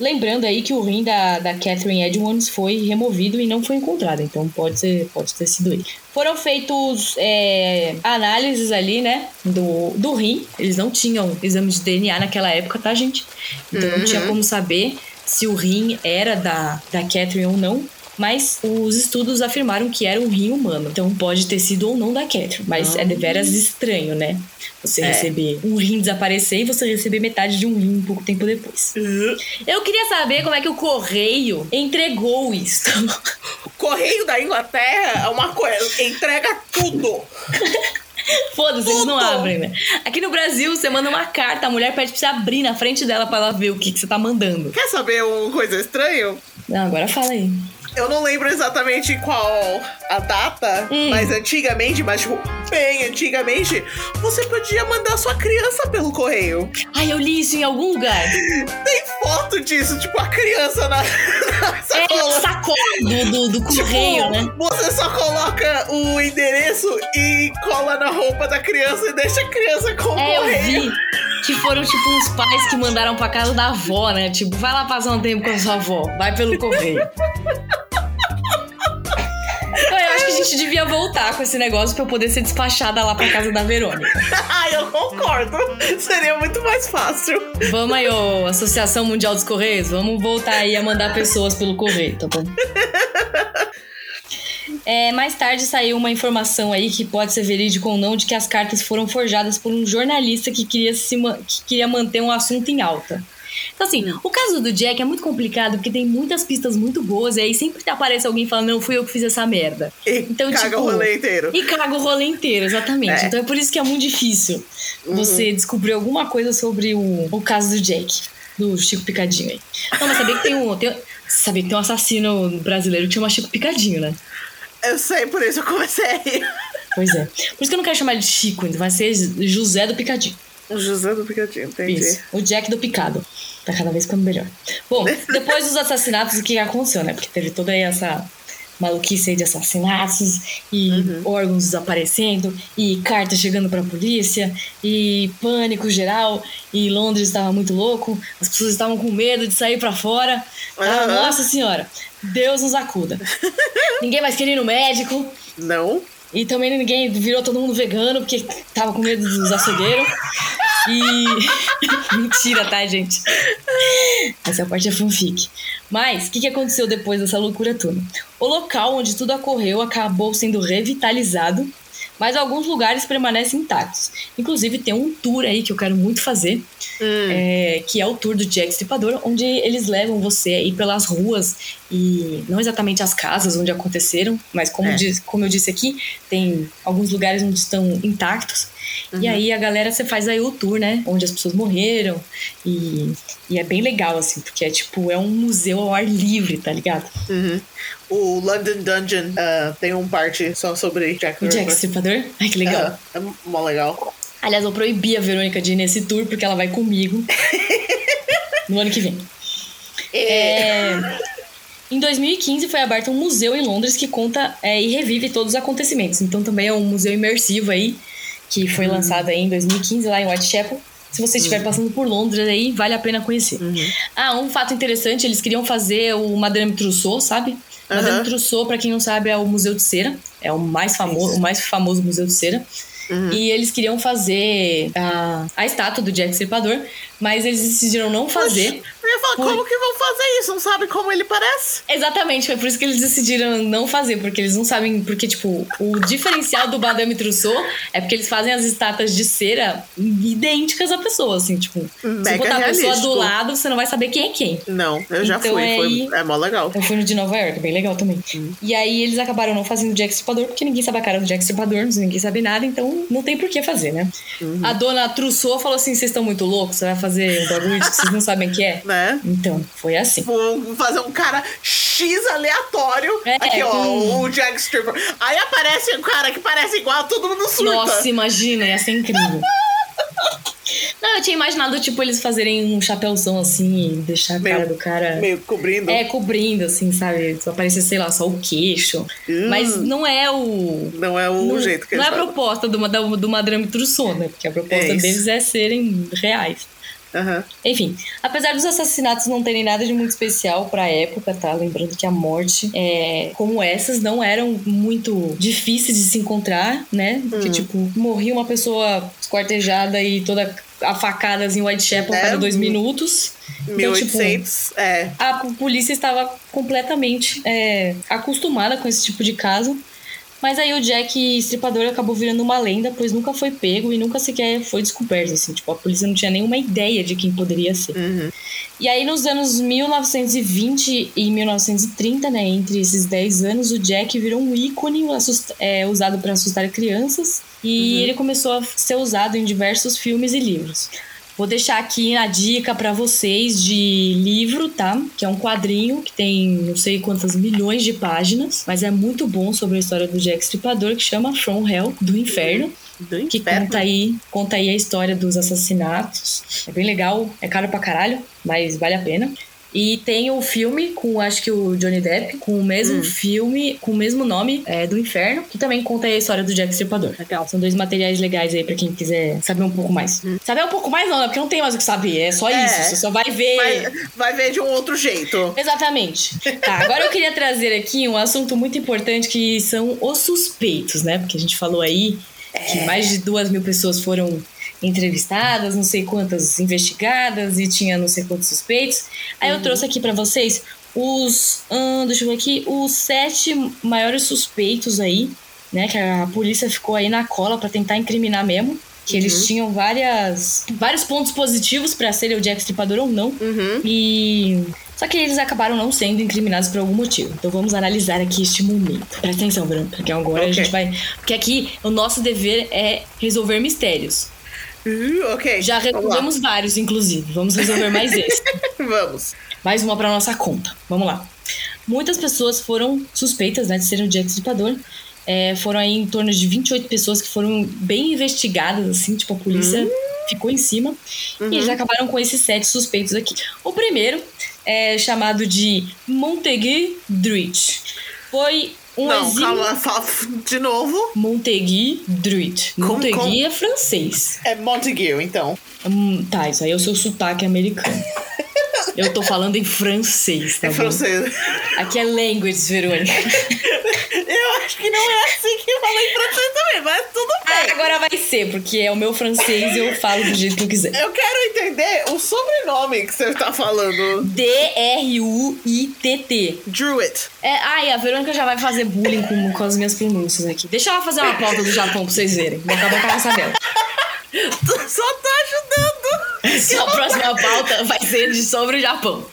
Lembrando aí que o rim da, da Catherine Edmonds foi removido e não foi encontrado, então pode, ser, pode ter sido ele. Foram feitos é, análises ali, né, do, do rim. Eles não tinham exame de DNA naquela época, tá, gente? Então não tinha como saber se o rim era da, da Catherine ou não. Mas os estudos afirmaram que era um rim humano. Então pode ter sido ou não da Catherine. Mas é deveras estranho, né? Você É. receber um rim desaparecer e você receber metade de um rim um pouco tempo depois. Eu queria saber como é que o correio entregou isso. O Correio da Inglaterra é uma coisa. Entrega tudo. [laughs] Foda-se, eles não abrem, né? Aqui no Brasil, você manda uma carta, a mulher pede pra você abrir na frente dela pra ela ver o que, que você tá mandando. Quer saber uma coisa estranha? Não, agora fala aí. Eu não lembro exatamente qual a data, Hum. mas antigamente, mas tipo, bem antigamente, você podia mandar sua criança pelo correio. Ai, eu li isso em algum lugar. [laughs] Tem foto disso, tipo, a criança na, [laughs] na É sacola. sacola do, do, do correio, Tipo, né? Você só coloca o endereço e cola na roupa da criança e deixa a criança com o É, eu correio. vi que foram tipo uns pais que mandaram pra casa da avó, né? Tipo, vai lá passar um tempo com a sua avó, vai pelo correio. Eu acho que a gente devia voltar com esse negócio pra eu poder ser despachada lá pra casa da Verônica. [laughs] Ai, eu concordo. Seria muito mais fácil. Vamos aí, ô Associação Mundial dos Correios, vamos voltar aí a mandar pessoas pelo correio, tá bom? [laughs] É, mais tarde saiu uma informação aí que pode ser verídico ou não de que as cartas foram forjadas por um jornalista que queria, se que queria manter um assunto em alta. Então, assim, o caso do Jack é muito complicado porque tem muitas pistas muito boas e aí sempre aparece alguém falando, não, fui eu que fiz essa merda. E Então, caga tipo, o rolê inteiro. E caga o rolê inteiro, exatamente. É. Então é por isso que é muito difícil você descobrir alguma coisa sobre o, o caso do Jack, do Chico Picadinho aí. Não, mas sabia que tem um. Tem, sabia que tem um assassino brasileiro que chama Chico Picadinho, né? Eu sei, por isso eu comecei a rir. Pois é. Por isso que eu não quero chamar ele de Chico, ainda vai ser José do Picadinho. O José do Picadinho, entendi. Isso. O Jack do Picado. Tá cada vez ficando melhor. Bom, [laughs] depois dos assassinatos, o que aconteceu, né? Porque teve toda aí essa maluquice aí de assassinatos e órgãos desaparecendo e cartas chegando pra polícia e pânico geral e Londres estava muito louco, as pessoas estavam com medo de sair pra fora. Ah, nossa senhora, Deus nos acuda. [laughs] ninguém mais queria ir no médico Não? e também ninguém virou todo mundo vegano porque tava com medo dos açougueiros. E. [laughs] Mentira, tá, gente? Essa parte é fanfic. Mas, o que, que aconteceu depois dessa loucura toda? O local onde tudo ocorreu acabou sendo revitalizado, mas alguns lugares permanecem intactos. Inclusive, tem um tour aí que eu quero muito fazer, é, que é o tour do Jack Stripador, onde eles levam você aí pelas ruas e não exatamente as casas onde aconteceram, mas como, É. diz- como eu disse aqui, tem alguns lugares onde estão intactos. E aí a galera, você faz aí o tour, né? Onde as pessoas morreram. E, e é bem legal, assim, porque é tipo, é um museu ao ar livre, tá ligado? Uhum. O London Dungeon ah, tem um parte só sobre Jack O Jack Ripper. Stripador. Ai, que legal. Ah, é mó legal. Aliás, eu proibi a Verônica de ir nesse tour porque ela vai comigo [laughs] no ano que vem. É, Em 2015 foi aberto um museu em Londres que conta é, e revive todos os acontecimentos. Então também é um museu imersivo aí, que foi lançado aí em 2015 lá em Whitechapel. Se você estiver passando por Londres aí, vale a pena conhecer. Ah, um fato interessante, eles queriam fazer o Madame Trousseau, sabe? Madame Aham. Trousseau, pra quem não sabe, é o Museu de Cera. É o mais famoso, o mais famoso museu de cera. Uhum. E eles queriam fazer a, a estátua do Jack Stripador, mas eles decidiram não fazer. Por- como que vão fazer isso? Não sabe como ele parece? Exatamente, foi por isso que eles decidiram não fazer, porque eles não sabem. Porque, tipo, o diferencial do Madame Trousseau é porque eles fazem as estátuas de cera idênticas à pessoa, assim, tipo. se Mega botar a pessoa realístico. do lado, você não vai saber quem é quem. Não, eu já Então fui. é Foi, é mó legal. Eu fui no de Nova York, bem legal também. E aí eles acabaram não fazendo o Jack Stripador, porque ninguém sabe a cara do Jack Stripador, ninguém sabe nada, então não tem por que fazer, né? Uhum. A dona Trousseau falou assim: vocês estão muito loucos, você vai fazer um bagulho que vocês não sabem o que é? Né? [laughs] Então, foi assim. Vou fazer um cara X aleatório. É, Aqui, ó, com- o Jack Stripper. Aí aparece um cara que parece igual, todo mundo surta. Nossa, imagina, ia ser incrível. [laughs] Não, eu tinha imaginado, tipo, eles fazerem um chapéuzão assim e deixar a cara Meio- do cara. Meio cobrindo. É, cobrindo, assim, sabe? Só aparecer, sei lá, só o queixo. Hum. Mas não é o. Não é o não, jeito que Não é a proposta do, da- do Madame Trousseau, né? Porque a proposta É deles é serem reais. Aham. Enfim, apesar dos assassinatos não terem nada de muito especial pra época, tá? Lembrando que a morte, é, como essas, não eram muito difíceis de se encontrar, né? Porque, Hum. tipo, morria uma pessoa esquartejada e toda a facadas em Whitechapel a É, cada dois minutos. Então, 1800, é. a polícia estava completamente é, acostumada com esse tipo de caso. Mas aí o Jack Estripador acabou virando uma lenda, pois nunca foi pego e nunca sequer foi descoberto. Assim, tipo, a polícia não tinha nenhuma ideia de quem poderia ser. Uhum. E aí, nos anos 1920 e 1930, né, entre esses 10 anos, o Jack virou um ícone é, usado para assustar crianças. E Uhum. ele começou a ser usado em diversos filmes e livros. Vou deixar aqui a dica para vocês de livro, tá? Que é um quadrinho que tem não sei quantas milhões de páginas, mas é muito bom sobre a história do Jack Stripador, que chama From Hell, do Inferno Do que inferno. conta aí, conta aí a história dos assassinatos. É bem legal, é caro pra caralho, mas vale a pena. E tem o filme com, acho que o Johnny Depp, com o mesmo Hum. filme, com o mesmo nome, é, do Inferno, que também conta a história do Jack Stripador. Legal. São dois materiais legais aí pra quem quiser saber um pouco mais. Saber um pouco mais não, né? Porque não tem mais o que saber, é só Hum. É. isso. Você só vai ver... Vai, vai ver de um outro jeito. Exatamente. Tá, agora eu queria trazer aqui um assunto muito importante que são os suspeitos, né? Porque a gente falou aí que mais de duas mil pessoas foram entrevistadas, não sei quantas investigadas e tinha não sei quantos suspeitos. Aí eu trouxe aqui pra vocês os, hum, deixa eu ver aqui, os sete maiores suspeitos aí, né? Que a polícia ficou aí na cola pra tentar incriminar mesmo. Que eles tinham várias, vários pontos positivos pra serem o Jack Stripador ou não. Uhum. E. Só que eles acabaram não sendo incriminados por algum motivo. Então vamos analisar aqui este momento. Presta atenção, Bruno, porque agora a Ok. gente vai. Porque aqui o nosso dever é resolver mistérios. Ok. Já resolvemos vários, inclusive. Vamos resolver mais esse. [laughs] Vamos. Mais uma para nossa conta. Vamos lá. Muitas pessoas foram suspeitas né, de serem o Jack Stripador. É, foram aí em torno de 28 pessoas que foram bem investigadas, assim, tipo, a polícia ficou em cima. E eles acabaram com esses sete suspeitos aqui. O primeiro é chamado de Montague Druid. Foi Não, calma, fala de novo. Montague Druid. Montague como- é francês. É Montague, então. Hum, tá, isso aí é o seu sotaque americano. [laughs] Eu tô falando em francês, tá É bom? francês. Aqui é language, Verônica. [laughs] Eu acho que não é assim que fala em francês também, mas tudo Ah, bem. agora vai ser, porque é o meu francês e eu falo do jeito que eu quiser. Eu quero entender o sobrenome que você tá falando. D-R-U-I-T-T. Druid. É, ai, a Verônica já vai fazer bullying com, com as minhas pronúncias aqui. Deixa ela fazer uma pauta do Japão pra vocês verem. Vou acabar com a raça dela. [laughs] Só tá ajudando. Só a próxima pauta vai ser de sobre o Japão.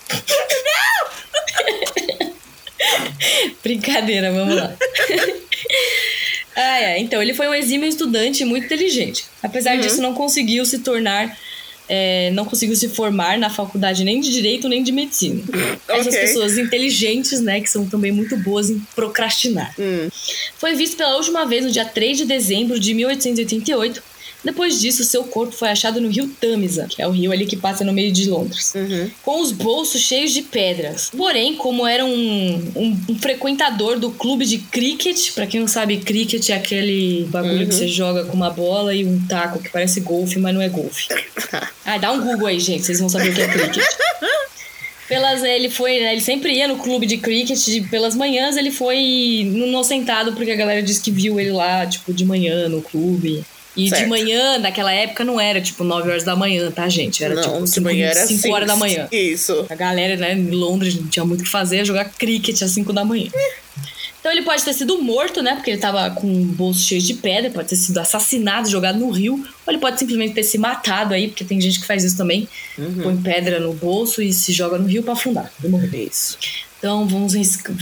Brincadeira, vamos lá. [laughs] Ah, é. Então, ele foi um exímio estudante muito inteligente. Apesar disso, não conseguiu se tornar. é, não conseguiu se formar na faculdade nem de direito nem de medicina. Essas pessoas inteligentes, né, que são também muito boas em procrastinar. Hum. Foi visto pela última vez no dia 3 de dezembro de 1888. Depois disso, seu corpo foi achado no rio Tamisa, que é o rio ali que passa no meio de Londres, Uhum. com os bolsos cheios de pedras. Porém, como era um, um- um frequentador do clube de cricket, pra quem não sabe, cricket é aquele bagulho que você joga com uma bola e um taco que parece golfe, mas não é golfe. [laughs] Ah, dá um Google aí, gente, vocês vão saber o que é cricket. Pelas, ele foi, né, ele sempre ia no clube de cricket de- pelas manhãs, ele foi no, no sentado porque a galera disse que viu ele lá, tipo, de manhã no clube. E Certo. de manhã, naquela época, não era tipo 9 horas da manhã, tá, gente? Era não, tipo de 5, manhã era 5 horas da manhã. Isso. A galera, né, em Londres não tinha muito o que fazer, jogar cricket às 5 da manhã. Então ele pode ter sido morto, né? Porque ele tava com um bolso cheio de pedra, pode ter sido assassinado, jogado no rio, ou ele pode simplesmente ter se matado aí, porque tem gente que faz isso também. Uhum. Põe pedra no bolso e se joga no rio pra afundar. Isso. Então vamos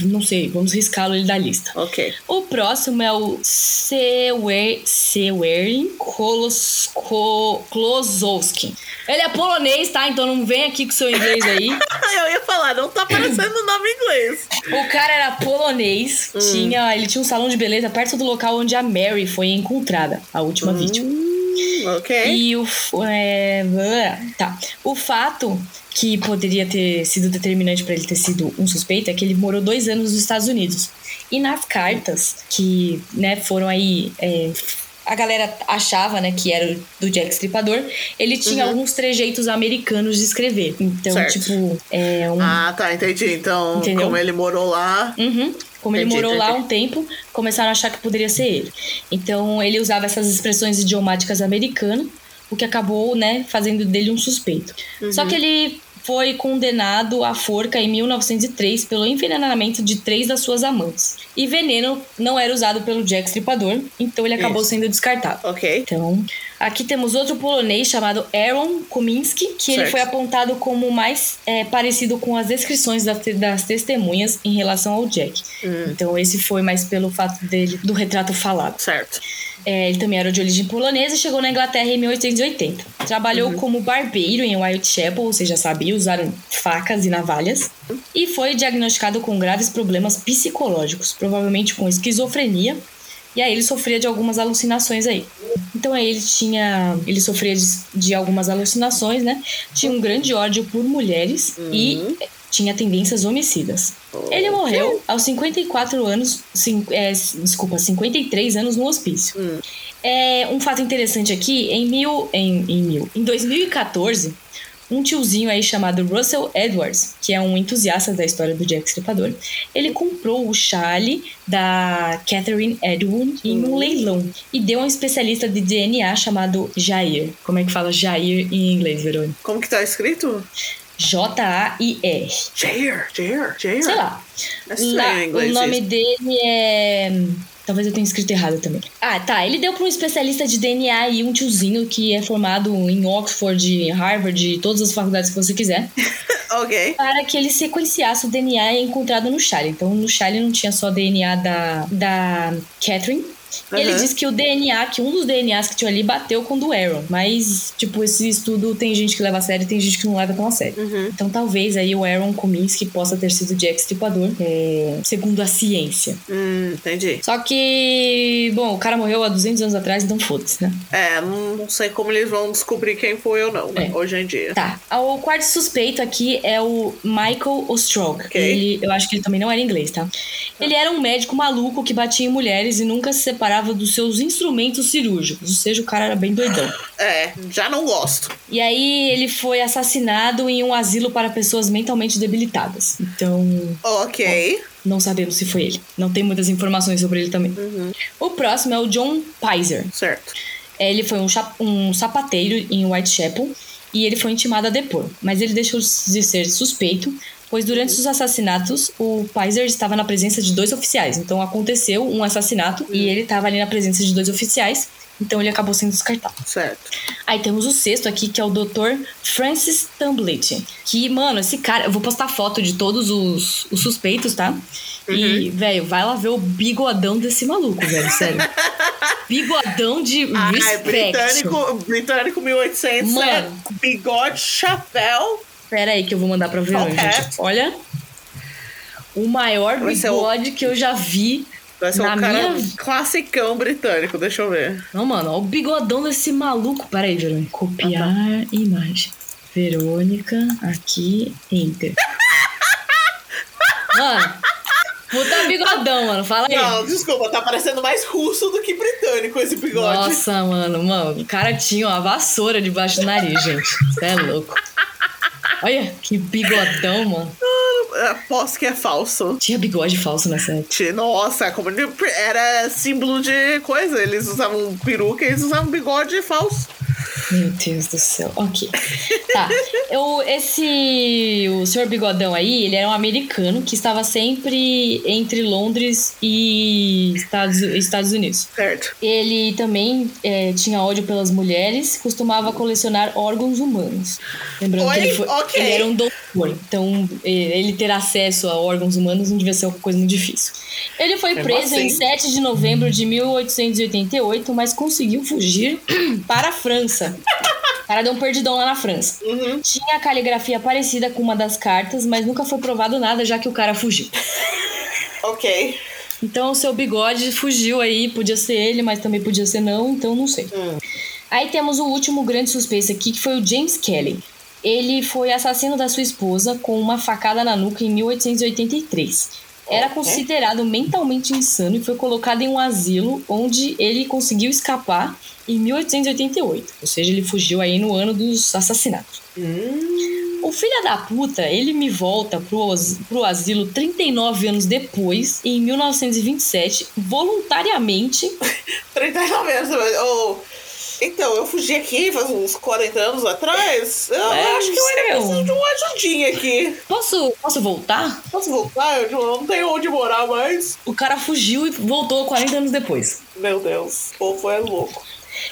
não sei, vamos riscá-lo ele da lista. Ok. O próximo é o Sewer, Sewerin Kolos- Ko- Klosowski. Ele é polonês, tá? Então não vem aqui com seu inglês aí. [laughs] Eu ia falar, não tá aparecendo o nome inglês. O cara era polonês, tinha, ele tinha um salão de beleza perto do local onde a Mary foi encontrada, a última vítima. Ok. E o, é, tá. o fato que poderia ter sido determinante para ele ter sido um suspeito é que ele morou dois anos nos Estados Unidos. E nas cartas que né, foram aí. é, a galera achava né, que era do Jack Stripador, ele tinha Uhum. alguns trejeitos americanos de escrever. Então, Certo. tipo, é um. Ah, tá, entendi. Então, Entendeu? como ele morou lá. Uhum. Como ele Entendi, morou lá entendi. um tempo, começaram a achar que poderia ser ele. Então ele usava essas expressões idiomáticas americanas, o que acabou, né, fazendo dele um suspeito. Uhum. Só que ele foi condenado à forca em 1903 pelo envenenamento de três das suas amantes. E veneno não era usado pelo Jack Stripador, então ele acabou Isso. sendo descartado. Ok. Então, aqui temos outro polonês chamado Aaron Kominski, que ele Certo. foi apontado como mais é, parecido com as descrições das, das testemunhas em relação ao Jack. Hum. Então, esse foi mais pelo fato dele, do retrato falado. Certo. É, ele também era de origem polonesa e chegou na Inglaterra em 1880. Trabalhou como barbeiro em Whitechapel, ou seja, sabia usar facas e navalhas. E foi diagnosticado com graves problemas psicológicos, provavelmente com esquizofrenia. E aí ele sofria de algumas alucinações aí. Então aí ele tinha. Ele sofria de, de algumas alucinações, né? Tinha um grande ódio por mulheres e tinha tendências homicidas. Ele morreu aos 54 anos, cin- é, desculpa, 53 anos no hospício. Hum. É, um fato interessante aqui, em mil, em, em mil, em 2014, um tiozinho aí chamado Russell Edwards, que é um entusiasta da história do Jack Stripador, ele comprou o chale da Catherine Edward em um leilão e deu a um especialista de DNA chamado Jair. Como é que fala Jair em inglês, Verônica? Como que tá escrito? J-A-I-R. Jair, Jair, Jair. Sei lá. É estranho inglês o nome isso. dele é. Talvez eu tenha escrito errado também. Ah, tá. Ele deu para um especialista de DNA e um tiozinho que é formado em Oxford, Harvard, e todas as faculdades que você quiser, [laughs] Ok. para que ele sequenciasse o DNA encontrado no Charlie. Então, no Charlie não tinha só DNA da, da Catherine. E Ele disse que o DNA, que um dos DNAs que tinha ali bateu com o do Aaron. Mas, tipo, esse estudo tem gente que leva a sério e tem gente que não leva tão a sério. Uhum. Então talvez aí o Aaron Kominski possa ter sido Jack Stripador, é, segundo a ciência. Hum, entendi. Só que, bom, o cara morreu há 200 anos atrás, então foda-se, né? É, não, sei como eles vão descobrir quem foi ou não, né? É. Hoje em dia. Tá, o quarto suspeito aqui é o Michael Ostrog. Ok. Ele, eu acho que ele também não era inglês, tá? Ele era um médico maluco que batia em mulheres e nunca se separava dos seus instrumentos cirúrgicos. Ou seja, o cara era bem doidão. É, já não gosto. E aí ele foi assassinado em um asilo para pessoas mentalmente debilitadas. Então, Ok. Não sabemos se foi ele. Não tem muitas informações sobre ele também. Uhum. O próximo é o John Pizer. Certo. Ele foi um, um sapateiro em Whitechapel e ele foi intimado a depor. Mas ele deixou de ser suspeito, pois durante os assassinatos o Pizer estava na presença de dois oficiais. Então aconteceu um assassinato e ele estava ali na presença de dois oficiais. Então ele acabou sendo descartado. Certo. Aí temos o sexto aqui, que é o Dr. Francis Tumblet. Que, mano, esse cara. Eu vou postar foto de todos os, os suspeitos, tá? E, velho, vai lá ver o bigodão desse maluco, velho, sério. [laughs] bigodão de Ai, respect. britânico, britânico 1800, Mano. bigode, chapéu. Pera aí que eu vou mandar pra ver, Top gente. Olha. O maior ser o- bigode que eu já vi. Vai ser Na um cara minha- classicão britânico, deixa eu ver. Não, mano, olha o bigodão desse maluco. Pera aí, Verônica. Copiar imagem. Verônica, aqui, enter. [laughs] Mano, puta bigodão, mano. Fala aí. Não, desculpa, tá parecendo mais russo do que britânico esse bigode. Nossa, mano, mano, o cara tinha uma vassoura debaixo do nariz, gente. Você é louco. Olha que bigodão, mano. aposto que é falso. Tinha bigode falso nessa época. Nossa, como de- era símbolo de coisa. Eles usavam peruca e eles usavam bigode falso. Meu Deus do céu. Ok. Tá. Eu, esse. O senhor Bigodão aí, ele era um americano que estava sempre entre Londres e Estados, Estados Unidos. Certo. Ele também é, tinha ódio pelas mulheres, costumava colecionar órgãos humanos. Lembrando que Oi? ele, foi, Ok. ele era um doutor, então eh, ele ter acesso a órgãos humanos não devia ser uma coisa muito difícil. Ele foi Mesmo preso em assim. 7 de novembro de 1888, mas conseguiu fugir [clears throat] para a França. O cara deu um perdidão lá na França. Uhum. Tinha a caligrafia parecida com uma das cartas, mas nunca foi provado nada, já que o cara fugiu. Ok. Então o seu bigode fugiu aí, podia ser ele, mas também podia ser não, então não sei. Hum. Aí temos o último grande suspeito aqui, que foi o James Kelly. Ele foi assassino da sua esposa com uma facada na nuca em 1883. Era considerado mentalmente insano e foi colocado em um asilo onde ele conseguiu escapar em 1888. Ou seja, ele fugiu aí no ano dos assassinatos. Hum. O filho da puta, ele me volta pro, pro asilo 39 anos depois, em 1927, voluntariamente. [laughs] 39 anos. Oh, então, eu fugi aqui faz uns 40 anos atrás. Eu É, acho que eu seu. preciso de uma ajudinha aqui. Posso, posso voltar? Posso voltar? Eu não tenho onde morar mais. O cara fugiu e voltou 40 anos depois. Meu Deus, o povo é louco.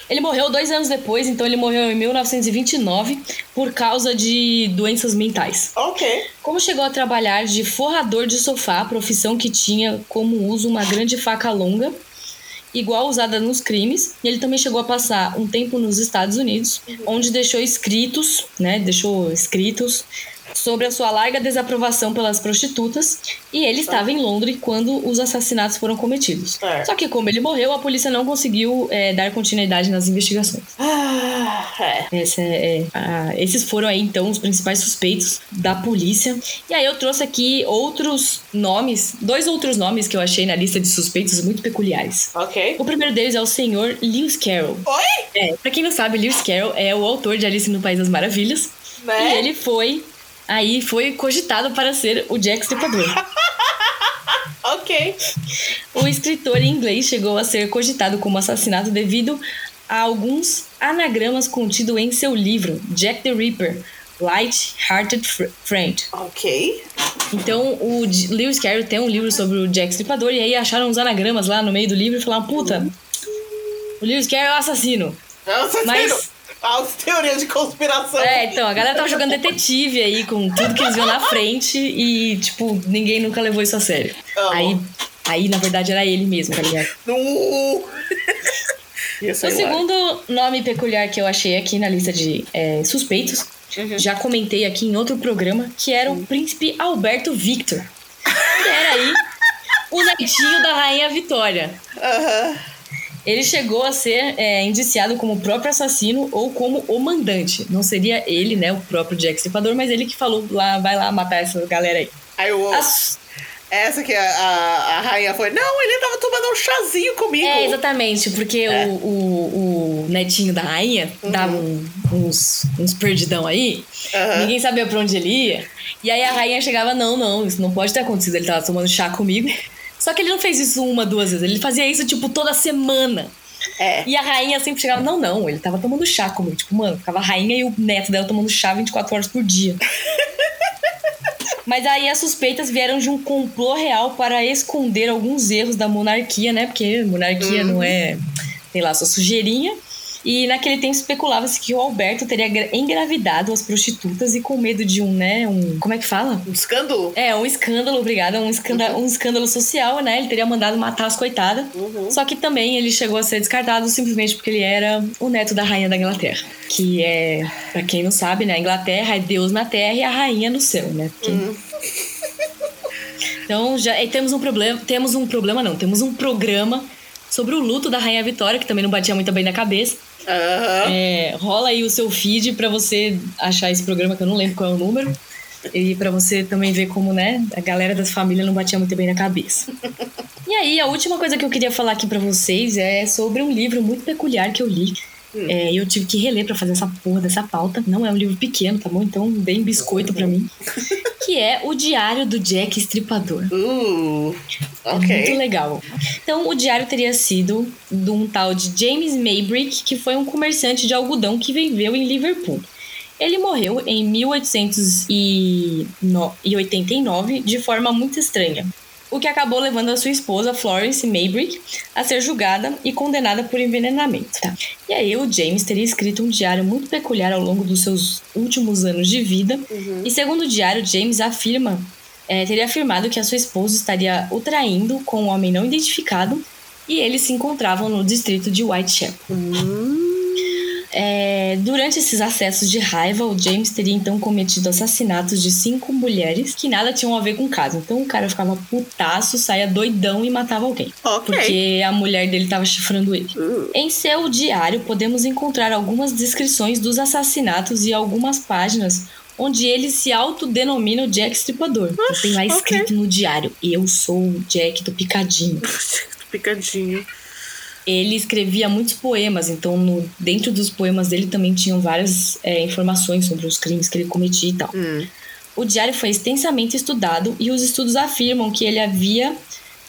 Ele morreu dois anos depois, então ele morreu em 1929 por causa de doenças mentais. Ok. Como chegou a trabalhar de forrador de sofá, profissão que tinha como uso uma grande faca longa, igual usada nos crimes, e ele também chegou a passar um tempo nos Estados Unidos, onde deixou escritos, né, deixou escritos sobre a sua larga desaprovação pelas prostitutas, e ele estava em Londres quando os assassinatos foram cometidos. É. Só que como ele morreu, a polícia não conseguiu é, dar continuidade nas investigações. Ah, é. Essa é- é, ah, esses foram aí então os principais suspeitos da polícia. E aí eu trouxe aqui outros nomes, dois outros nomes que eu achei na lista de suspeitos muito peculiares. Ok. O primeiro deles é o senhor Lewis Carroll. Oi? É, pra quem não sabe, Lewis Carroll é o autor de Alice no País das Maravilhas. Né? E ele foi aí foi cogitado para ser o Jack Stripador. [laughs] Ok. O escritor em inglês chegou a ser cogitado como assassinato devido a alguns anagramas contidos em seu livro Jack the Ripper, Light Hearted Fr- Friend. Ok. Então, o Lewis Carroll tem um livro sobre o Jack Stripador e aí acharam uns anagramas lá no meio do livro e falaram: puta, o Lewis Carroll é o assassino. Nossa, Mas- Mas... As teorias de conspiração. É, então, a galera tava jogando detetive aí com tudo que eles viam na frente e, tipo, ninguém nunca levou isso a sério. Amo. Aí, aí, na verdade, era ele mesmo, tá ligado? [laughs] No... O segundo nome peculiar que eu achei aqui na lista de é, suspeitos, já comentei aqui em outro programa, que era o príncipe Alberto Victor. Que era aí o netinho da rainha Vitória. Aham. Ele chegou a ser é, indiciado como o próprio assassino ou como o mandante. Não seria ele, né, o próprio Jack Stripador, mas ele que falou lá, vai lá matar essa galera aí. Aí o... As- Essa que a, a, a rainha foi. Não, ele tava tomando um chazinho comigo. É, exatamente, porque É. O, o, o netinho da rainha dava um- uns, uns perdidão aí, Aham. ninguém sabia pra onde ele ia. E aí a rainha chegava, não, não, isso não pode ter acontecido, ele tava tomando chá comigo. [laughs] Só que ele não fez isso uma, duas vezes, ele fazia isso, tipo, toda semana. É. E a rainha sempre chegava, não, não, ele tava tomando chá comigo. Tipo, mano, ficava a rainha e o neto dela tomando chá 24 horas por dia. [laughs] Mas aí as suspeitas vieram de um complô real para esconder alguns erros da monarquia, né? Porque monarquia não é, sei lá, só sujeirinha. E naquele tempo especulava-se que o Alberto teria gra- engravidado as prostitutas e com medo de um, né, um... Como é que fala? Um escândalo? É, um escândalo, obrigada, um escândalo, um escândalo social, né? Ele teria mandado matar as coitadas. Uhum. Só que também ele chegou a ser descartado simplesmente porque ele era o neto da rainha da Inglaterra. Que é, pra quem não sabe, né? A Inglaterra é Deus na terra e a rainha no céu, né? Porque- Então já temos um problema. Temos um problema, não, temos um programa sobre o luto da Rainha Vitória, que também não batia muito bem na cabeça. Aham. É, rola aí o seu feed pra você achar esse programa, que eu não lembro qual é o número. E pra você também ver como, né, a galera das famílias não batia muito bem na cabeça. E aí, a última coisa que eu queria falar aqui pra vocês é sobre um livro muito peculiar que eu li. É, e eu tive que reler pra fazer essa porra dessa pauta. Não é um livro pequeno, tá bom? Então, deem biscoito pra mim. [laughs] que é o Diário do Jack Estripador. Uh, ok. É muito legal. Então, o diário teria sido de um tal de James Maybrick, que foi um comerciante de algodão que viveu em Liverpool. Ele morreu em 1889 de forma muito estranha, o que acabou levando a sua esposa, Florence Maybrick, a ser julgada e condenada por envenenamento. Tá? E aí, o James teria escrito um diário muito peculiar ao longo dos seus últimos anos de vida, e segundo o diário, James afirma é, teria afirmado que a sua esposa estaria o traindo com um homem não identificado e eles se encontravam no distrito de Whitechapel. É, durante esses acessos de raiva, o James teria então cometido assassinatos de cinco mulheres que nada tinham a ver com o caso. Então o cara ficava putaço, saía doidão e matava alguém. Ok. Porque a mulher dele estava chifrando ele. Uh, Em seu diário, podemos encontrar algumas descrições dos assassinatos e algumas páginas onde ele se autodenomina o Jack Stripador. Então, tem lá ok. escrito no diário: Eu sou o Jack do Picadinho. [laughs] Picadinho. Ele escrevia muitos poemas, então no- dentro dos poemas dele também tinham várias é, informações sobre os crimes que ele cometia e tal. Hum. O diário foi extensamente estudado e os estudos afirmam que ele havia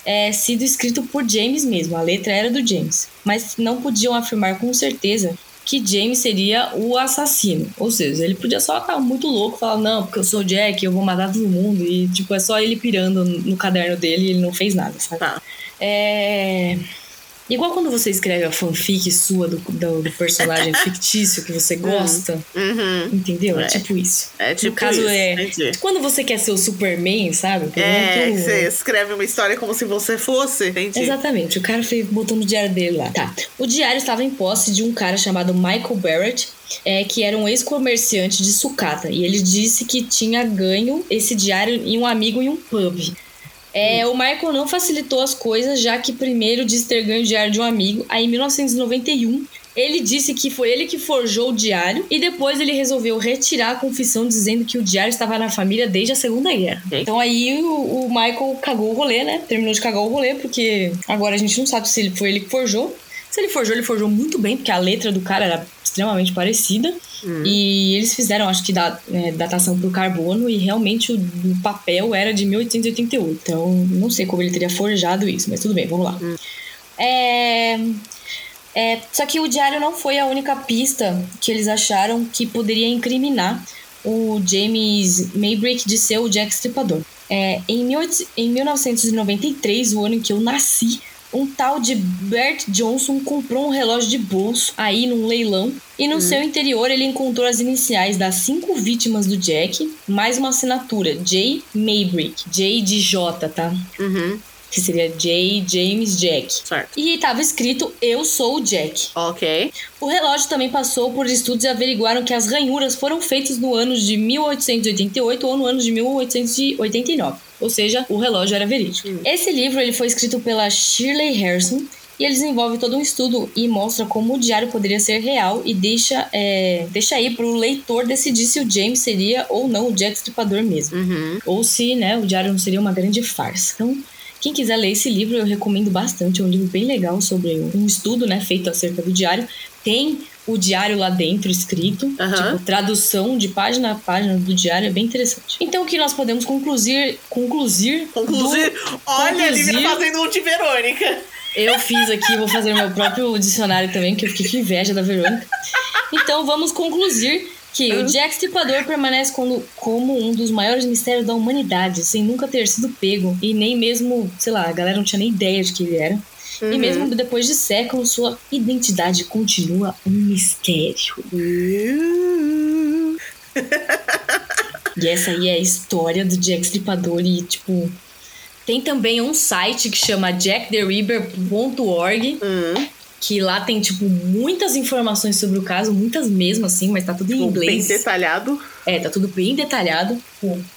é, sido escrito por James mesmo, a letra era do James, mas não podiam afirmar com certeza que James seria o assassino. Ou seja, ele podia só estar muito louco, falar, não, porque eu sou o Jack, eu vou matar todo mundo, e tipo, é só ele pirando no caderno dele e ele não fez nada, sabe? Tá. É. Igual quando você escreve a fanfic sua do, do, do personagem [laughs] fictício que você gosta, Uhum. entendeu? É É. tipo isso. É tipo caso isso. é- Entendi. Quando você quer ser o Superman, sabe? Por É, exemplo, você escreve uma história como se você fosse, entendi. Exatamente, o cara fez, botou no diário dele lá. Tá. O diário estava em posse de um cara chamado Michael Barrett, é, que era um ex-comerciante de sucata. E ele disse que tinha ganho esse diário em um amigo em um pub. É, o Michael não facilitou as coisas, já que primeiro disse ter ganho o diário de um amigo. Aí, em 1991, ele disse que foi ele que forjou o diário e depois ele resolveu retirar a confissão dizendo que o diário estava na família desde a Segunda Guerra. Então aí o, o Michael cagou o rolê, né? Terminou de cagar o rolê, porque agora a gente não sabe se ele foi ele que forjou. Se ele forjou, ele forjou muito bem, porque a letra do cara era extremamente parecida. E eles fizeram, acho que, da, é, datação por carbono e realmente o, o papel era de 1888. Então, não sei como ele teria forjado isso, mas tudo bem, vamos lá. É, é, só que o diário não foi a única pista que eles acharam que poderia incriminar o James Maybrick de ser o Jack Stripador. É, em, 18 em 1993, o ano em que eu nasci, um tal de Bert Johnson comprou um relógio de bolso aí num leilão e no seu interior ele encontrou as iniciais das cinco vítimas do Jack, mais uma assinatura, J. Maybrick. J de J, tá? Uhum. Que seria J. James Jack. Certo. E estava escrito Eu sou o Jack. Ok. O relógio também passou por estudos e averiguaram que as ranhuras foram feitas no ano de 1888 ou no ano de 1889. Ou seja, o relógio era verídico. Esse livro ele foi escrito pela Shirley Harrison e ele desenvolve todo um estudo e mostra como o diário poderia ser real e deixa, é, deixa aí para o leitor decidir se o James seria ou não o Jack Stripador mesmo. Uhum. Ou se né, o diário não seria uma grande farsa. Então, quem quiser ler esse livro, eu recomendo bastante. É um livro bem legal sobre um estudo né, feito acerca do diário. Tem o diário lá dentro escrito, tipo, tradução de página a página do diário, é bem interessante. Então, o que nós podemos concluir. Concluir. Concluir. Olha, a Lívia concluir- fazendo um de Verônica. eu fiz aqui, vou fazer meu próprio dicionário também, que eu fiquei com inveja da Verônica. Então vamos concluir que o Jack Stripador permanece como, como um dos maiores mistérios da humanidade, sem nunca ter sido pego. E nem mesmo, sei lá, a galera não tinha nem ideia de que ele era. E mesmo depois de séculos, sua identidade continua um mistério. Uh. [laughs] E essa aí é a história do Jack Stripador e, tipo... Tem também um site que chama jacktheriver.org Hum. Que lá tem, tipo, muitas informações sobre o caso, muitas mesmo, assim, mas tá tudo em Bem inglês. detalhado. É, tá tudo bem detalhado.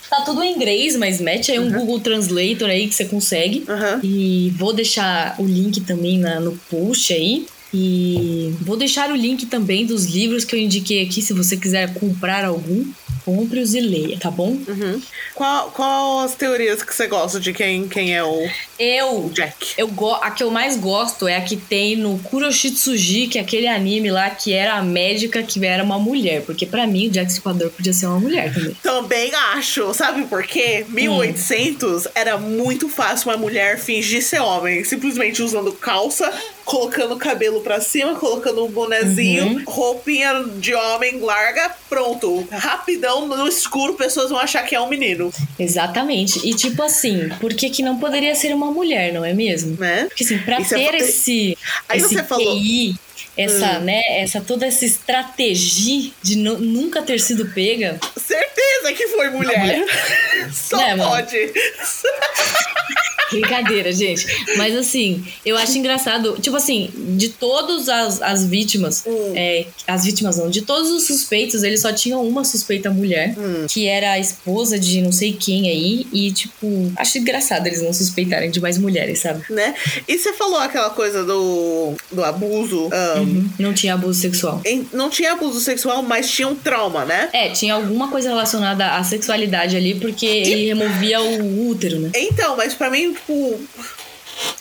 Tá tudo em inglês, mas mete aí um Google Translator aí que você consegue. Aham. E vou deixar o link também na, no post aí. E vou deixar o link também dos livros que eu indiquei aqui, se você quiser comprar algum. Compre-os e leia, tá bom? Uhum. Qual, qual as teorias que você gosta de quem, quem é o Eu, Jack? eu go a que eu mais gosto é a que tem no Kuroshitsuji, que é aquele anime lá que era a médica que era uma mulher. Porque pra mim o Jack Stripador podia ser uma mulher também. [laughs] Também acho. Sabe por quê? 1800 era muito fácil uma mulher fingir ser homem. Simplesmente usando calça, colocando o cabelo pra cima, colocando um bonezinho, roupinha de homem larga, pronto. Rapidão, no escuro, pessoas vão achar que é um menino, Exatamente. E tipo assim, por que, que não poderia ser uma mulher, não é mesmo? né? Porque assim, pra E você ter fa- esse, Aí esse você falou- Hum. QI, essa, né, essa toda essa estratégia de nu- nunca ter sido pega, Certeza que foi mulher. [laughs] Só Né, mano? pode. [laughs] Brincadeira, gente. Mas assim, eu acho engraçado. Tipo assim, de todas as, as vítimas, Hum. é, as vítimas não, de todos os suspeitos, eles só tinham uma suspeita mulher, Hum. que era a esposa de não sei quem aí. E, tipo, acho engraçado eles não suspeitarem de mais mulheres, sabe? Né? E você falou aquela coisa do, do abuso. ahn, Uhum. Não tinha abuso sexual. em- não tinha abuso sexual, mas tinha um trauma, né? É, tinha alguma coisa relacionada à sexualidade ali, porque ele removia o útero, né? Então, mas pra mim, tipo.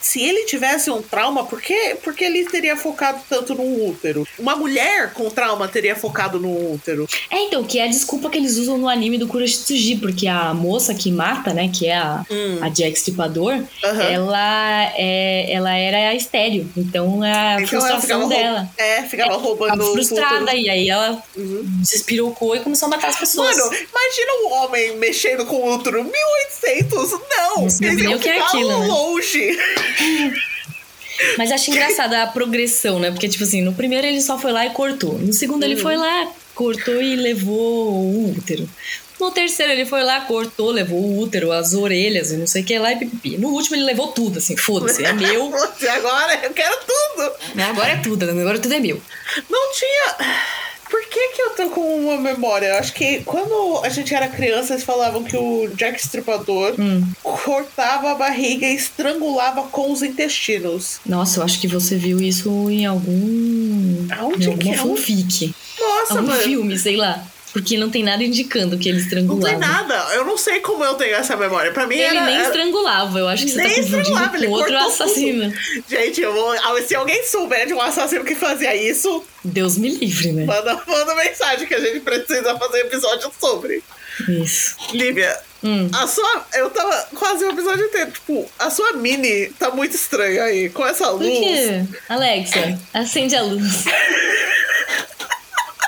Se ele tivesse um trauma, por que, por que ele teria focado tanto no útero? Uma mulher com trauma teria focado no útero. É, então, que é a desculpa que eles usam no anime do Kuroshitsuji, porque a moça que mata, né, que é a, Hum. a Jack Stripador, ela, é, ela era estéreo. Então, é a Então frustração dela. É, ficava roubando Ficava frustrada, e aí ela Uhum. despirocou e começou a matar as pessoas. Mano, imagina um homem mexendo com o útero 1800. Não! Não nem iam o que é ficar aquilo, né? Mas acho engraçada a progressão, né? Porque, tipo assim, no primeiro ele só foi lá e cortou. No segundo ele Uhum. foi lá, cortou e levou o útero. No terceiro ele foi lá, cortou, levou o útero, as orelhas e não sei o que lá e pipipi. No último ele levou tudo, assim, foda-se, é meu. [laughs] Agora, eu quero tudo. Agora é tudo, agora tudo é meu. Não tinha. Por que, que eu tô com uma memória? Eu acho que quando a gente era criança, eles falavam que o Jack Stripador Hum. cortava a barriga e estrangulava com os intestinos. Nossa, eu acho que você viu isso em algum. Aonde em que alguma é? fanfic. Nossa, algum mano. filme, sei lá. Porque não tem nada indicando que ele Não estrangulava. tem nada. Eu não sei como eu tenho essa memória. Pra mim Ele era. nem era- estrangulava, eu acho que você Nem tá confundindo estrangulava, ele com outro assassino. Gente, eu vou. ah, Se alguém souber de um assassino que fazia isso, Deus me livre, né? manda, manda mensagem que a gente precisa fazer episódio sobre. Isso. Lívia, Hum. a sua. Eu tava quase o episódio inteiro. Tipo, a sua mini tá muito estranha aí. Com essa Por luz. quê? Alexa, acende a luz. [laughs]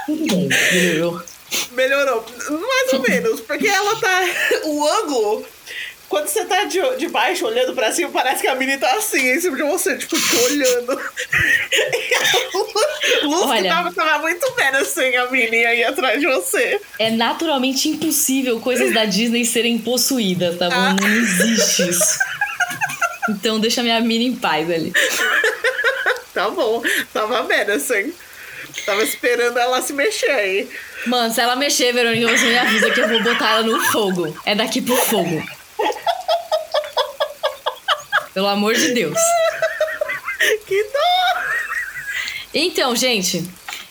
Melhorou. Melhorou. Mais ou menos. Porque ela tá. [laughs] O ângulo. Quando você tá de, de baixo olhando pra cima, parece que a mini tá assim em cima de você, tipo, te olhando. E [laughs] a luz que Olha. tava, tava muito menos sem a mini aí atrás de você. É naturalmente impossível coisas da Disney serem possuídas, tá Ah. bom? Não existe isso. Então deixa minha mina em paz ali. [laughs] Tá bom, tava vendo assim. Tava esperando ela se mexer aí. Mano, se ela mexer, Verônica, você me avisa que eu vou botar ela no fogo. É daqui pro fogo. Pelo amor de Deus. Que dó! Então, gente,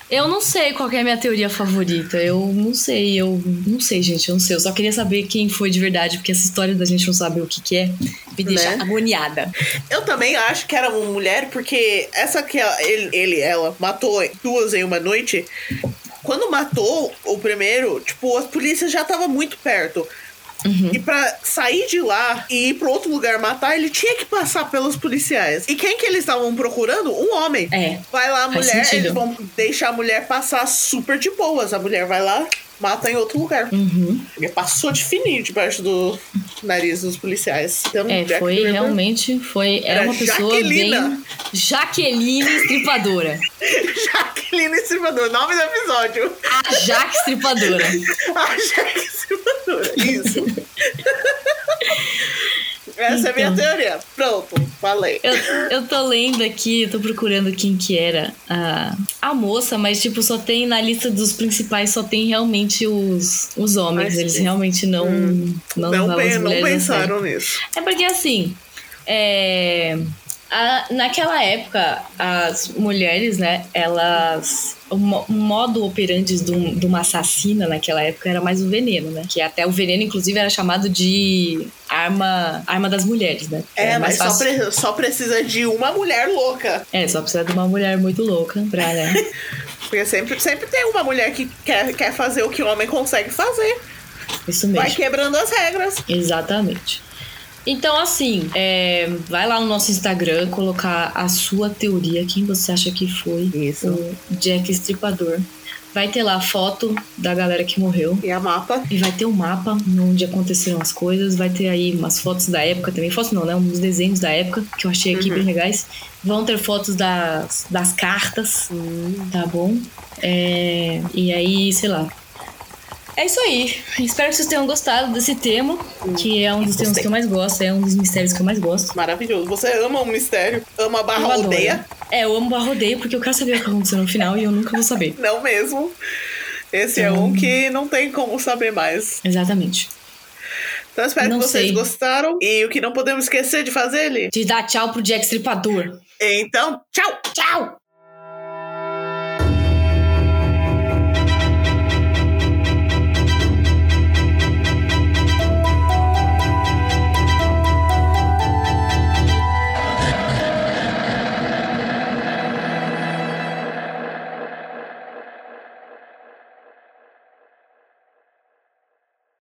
eu não sei qual é a minha teoria favorita. Eu não sei, eu não sei, gente, eu não sei. Eu só queria saber quem foi de verdade, porque essa história da gente não saber o que, que é me deixa Né? agoniada. Eu também acho que era uma mulher, porque essa que ela- ele, ele ela matou duas em uma noite. Quando matou o primeiro, tipo, a polícia já tava muito perto. Uhum. E pra sair de lá e ir pra outro lugar matar, ele tinha que passar pelos policiais. E quem que eles estavam procurando? Um homem. É. Vai lá a mulher, eles vão deixar a mulher passar super de boas. A mulher vai lá, mata em outro lugar. Uhum. Ele passou de fininho debaixo do nariz dos policiais. Então, É, Jack foi realmente, foi, era Era uma pessoa Jaquelina. bem... Jaqueline Estripadora. [laughs] Jaqueline Estripador, nome do episódio. A Jaque Estripadora. [laughs] A Jaque Estripadora, isso. [laughs] Essa é a minha Então. teoria. Pronto, falei. Eu, eu tô lendo aqui, tô procurando quem que era a, a moça, mas tipo, só tem na lista dos principais, só tem realmente os, os homens. Mas Eles realmente não, não, Não, não a sério. pensaram nisso. É porque assim, é, A, naquela época, as mulheres, né, elas. O, mo- o modo operandi de, um- uma assassina naquela época era mais o veneno, né? Que até o veneno, inclusive, era chamado de arma, arma das mulheres, né? É, Era mas só, pre- só precisa de uma mulher louca. É, só precisa de uma mulher muito louca pra, né? [laughs] Porque sempre, sempre tem uma mulher que quer, quer fazer o que o homem consegue fazer. Isso mesmo. Vai quebrando as regras. Exatamente. Então, assim, é, vai lá no nosso Instagram colocar a sua teoria, quem você acha que foi Isso. o Jack Estripador. Vai ter lá a foto da galera que morreu. E a mapa. E vai ter um mapa onde aconteceram as coisas. Vai ter aí umas fotos da época também. Fotos não, né? Uns desenhos da época que eu achei aqui Uhum. bem legais. Vão ter fotos das, das cartas, tá bom? É, e aí, sei lá. É isso aí. Espero que vocês tenham gostado desse tema, que é um dos temas Gostei. que eu mais gosto, é um dos mistérios que eu mais gosto. Maravilhoso. Você ama o mistério, ama a barra Eu adoro. aldeia. É, eu amo barro rodeio porque eu quero saber o que aconteceu no final e eu nunca vou saber. Não mesmo. Esse é Então- um que não tem como saber mais. Exatamente. Então espero Não que vocês sei. gostaram. E o que não podemos esquecer de fazer, Li. De dar tchau pro Jack Stripador. Então, tchau! Tchau!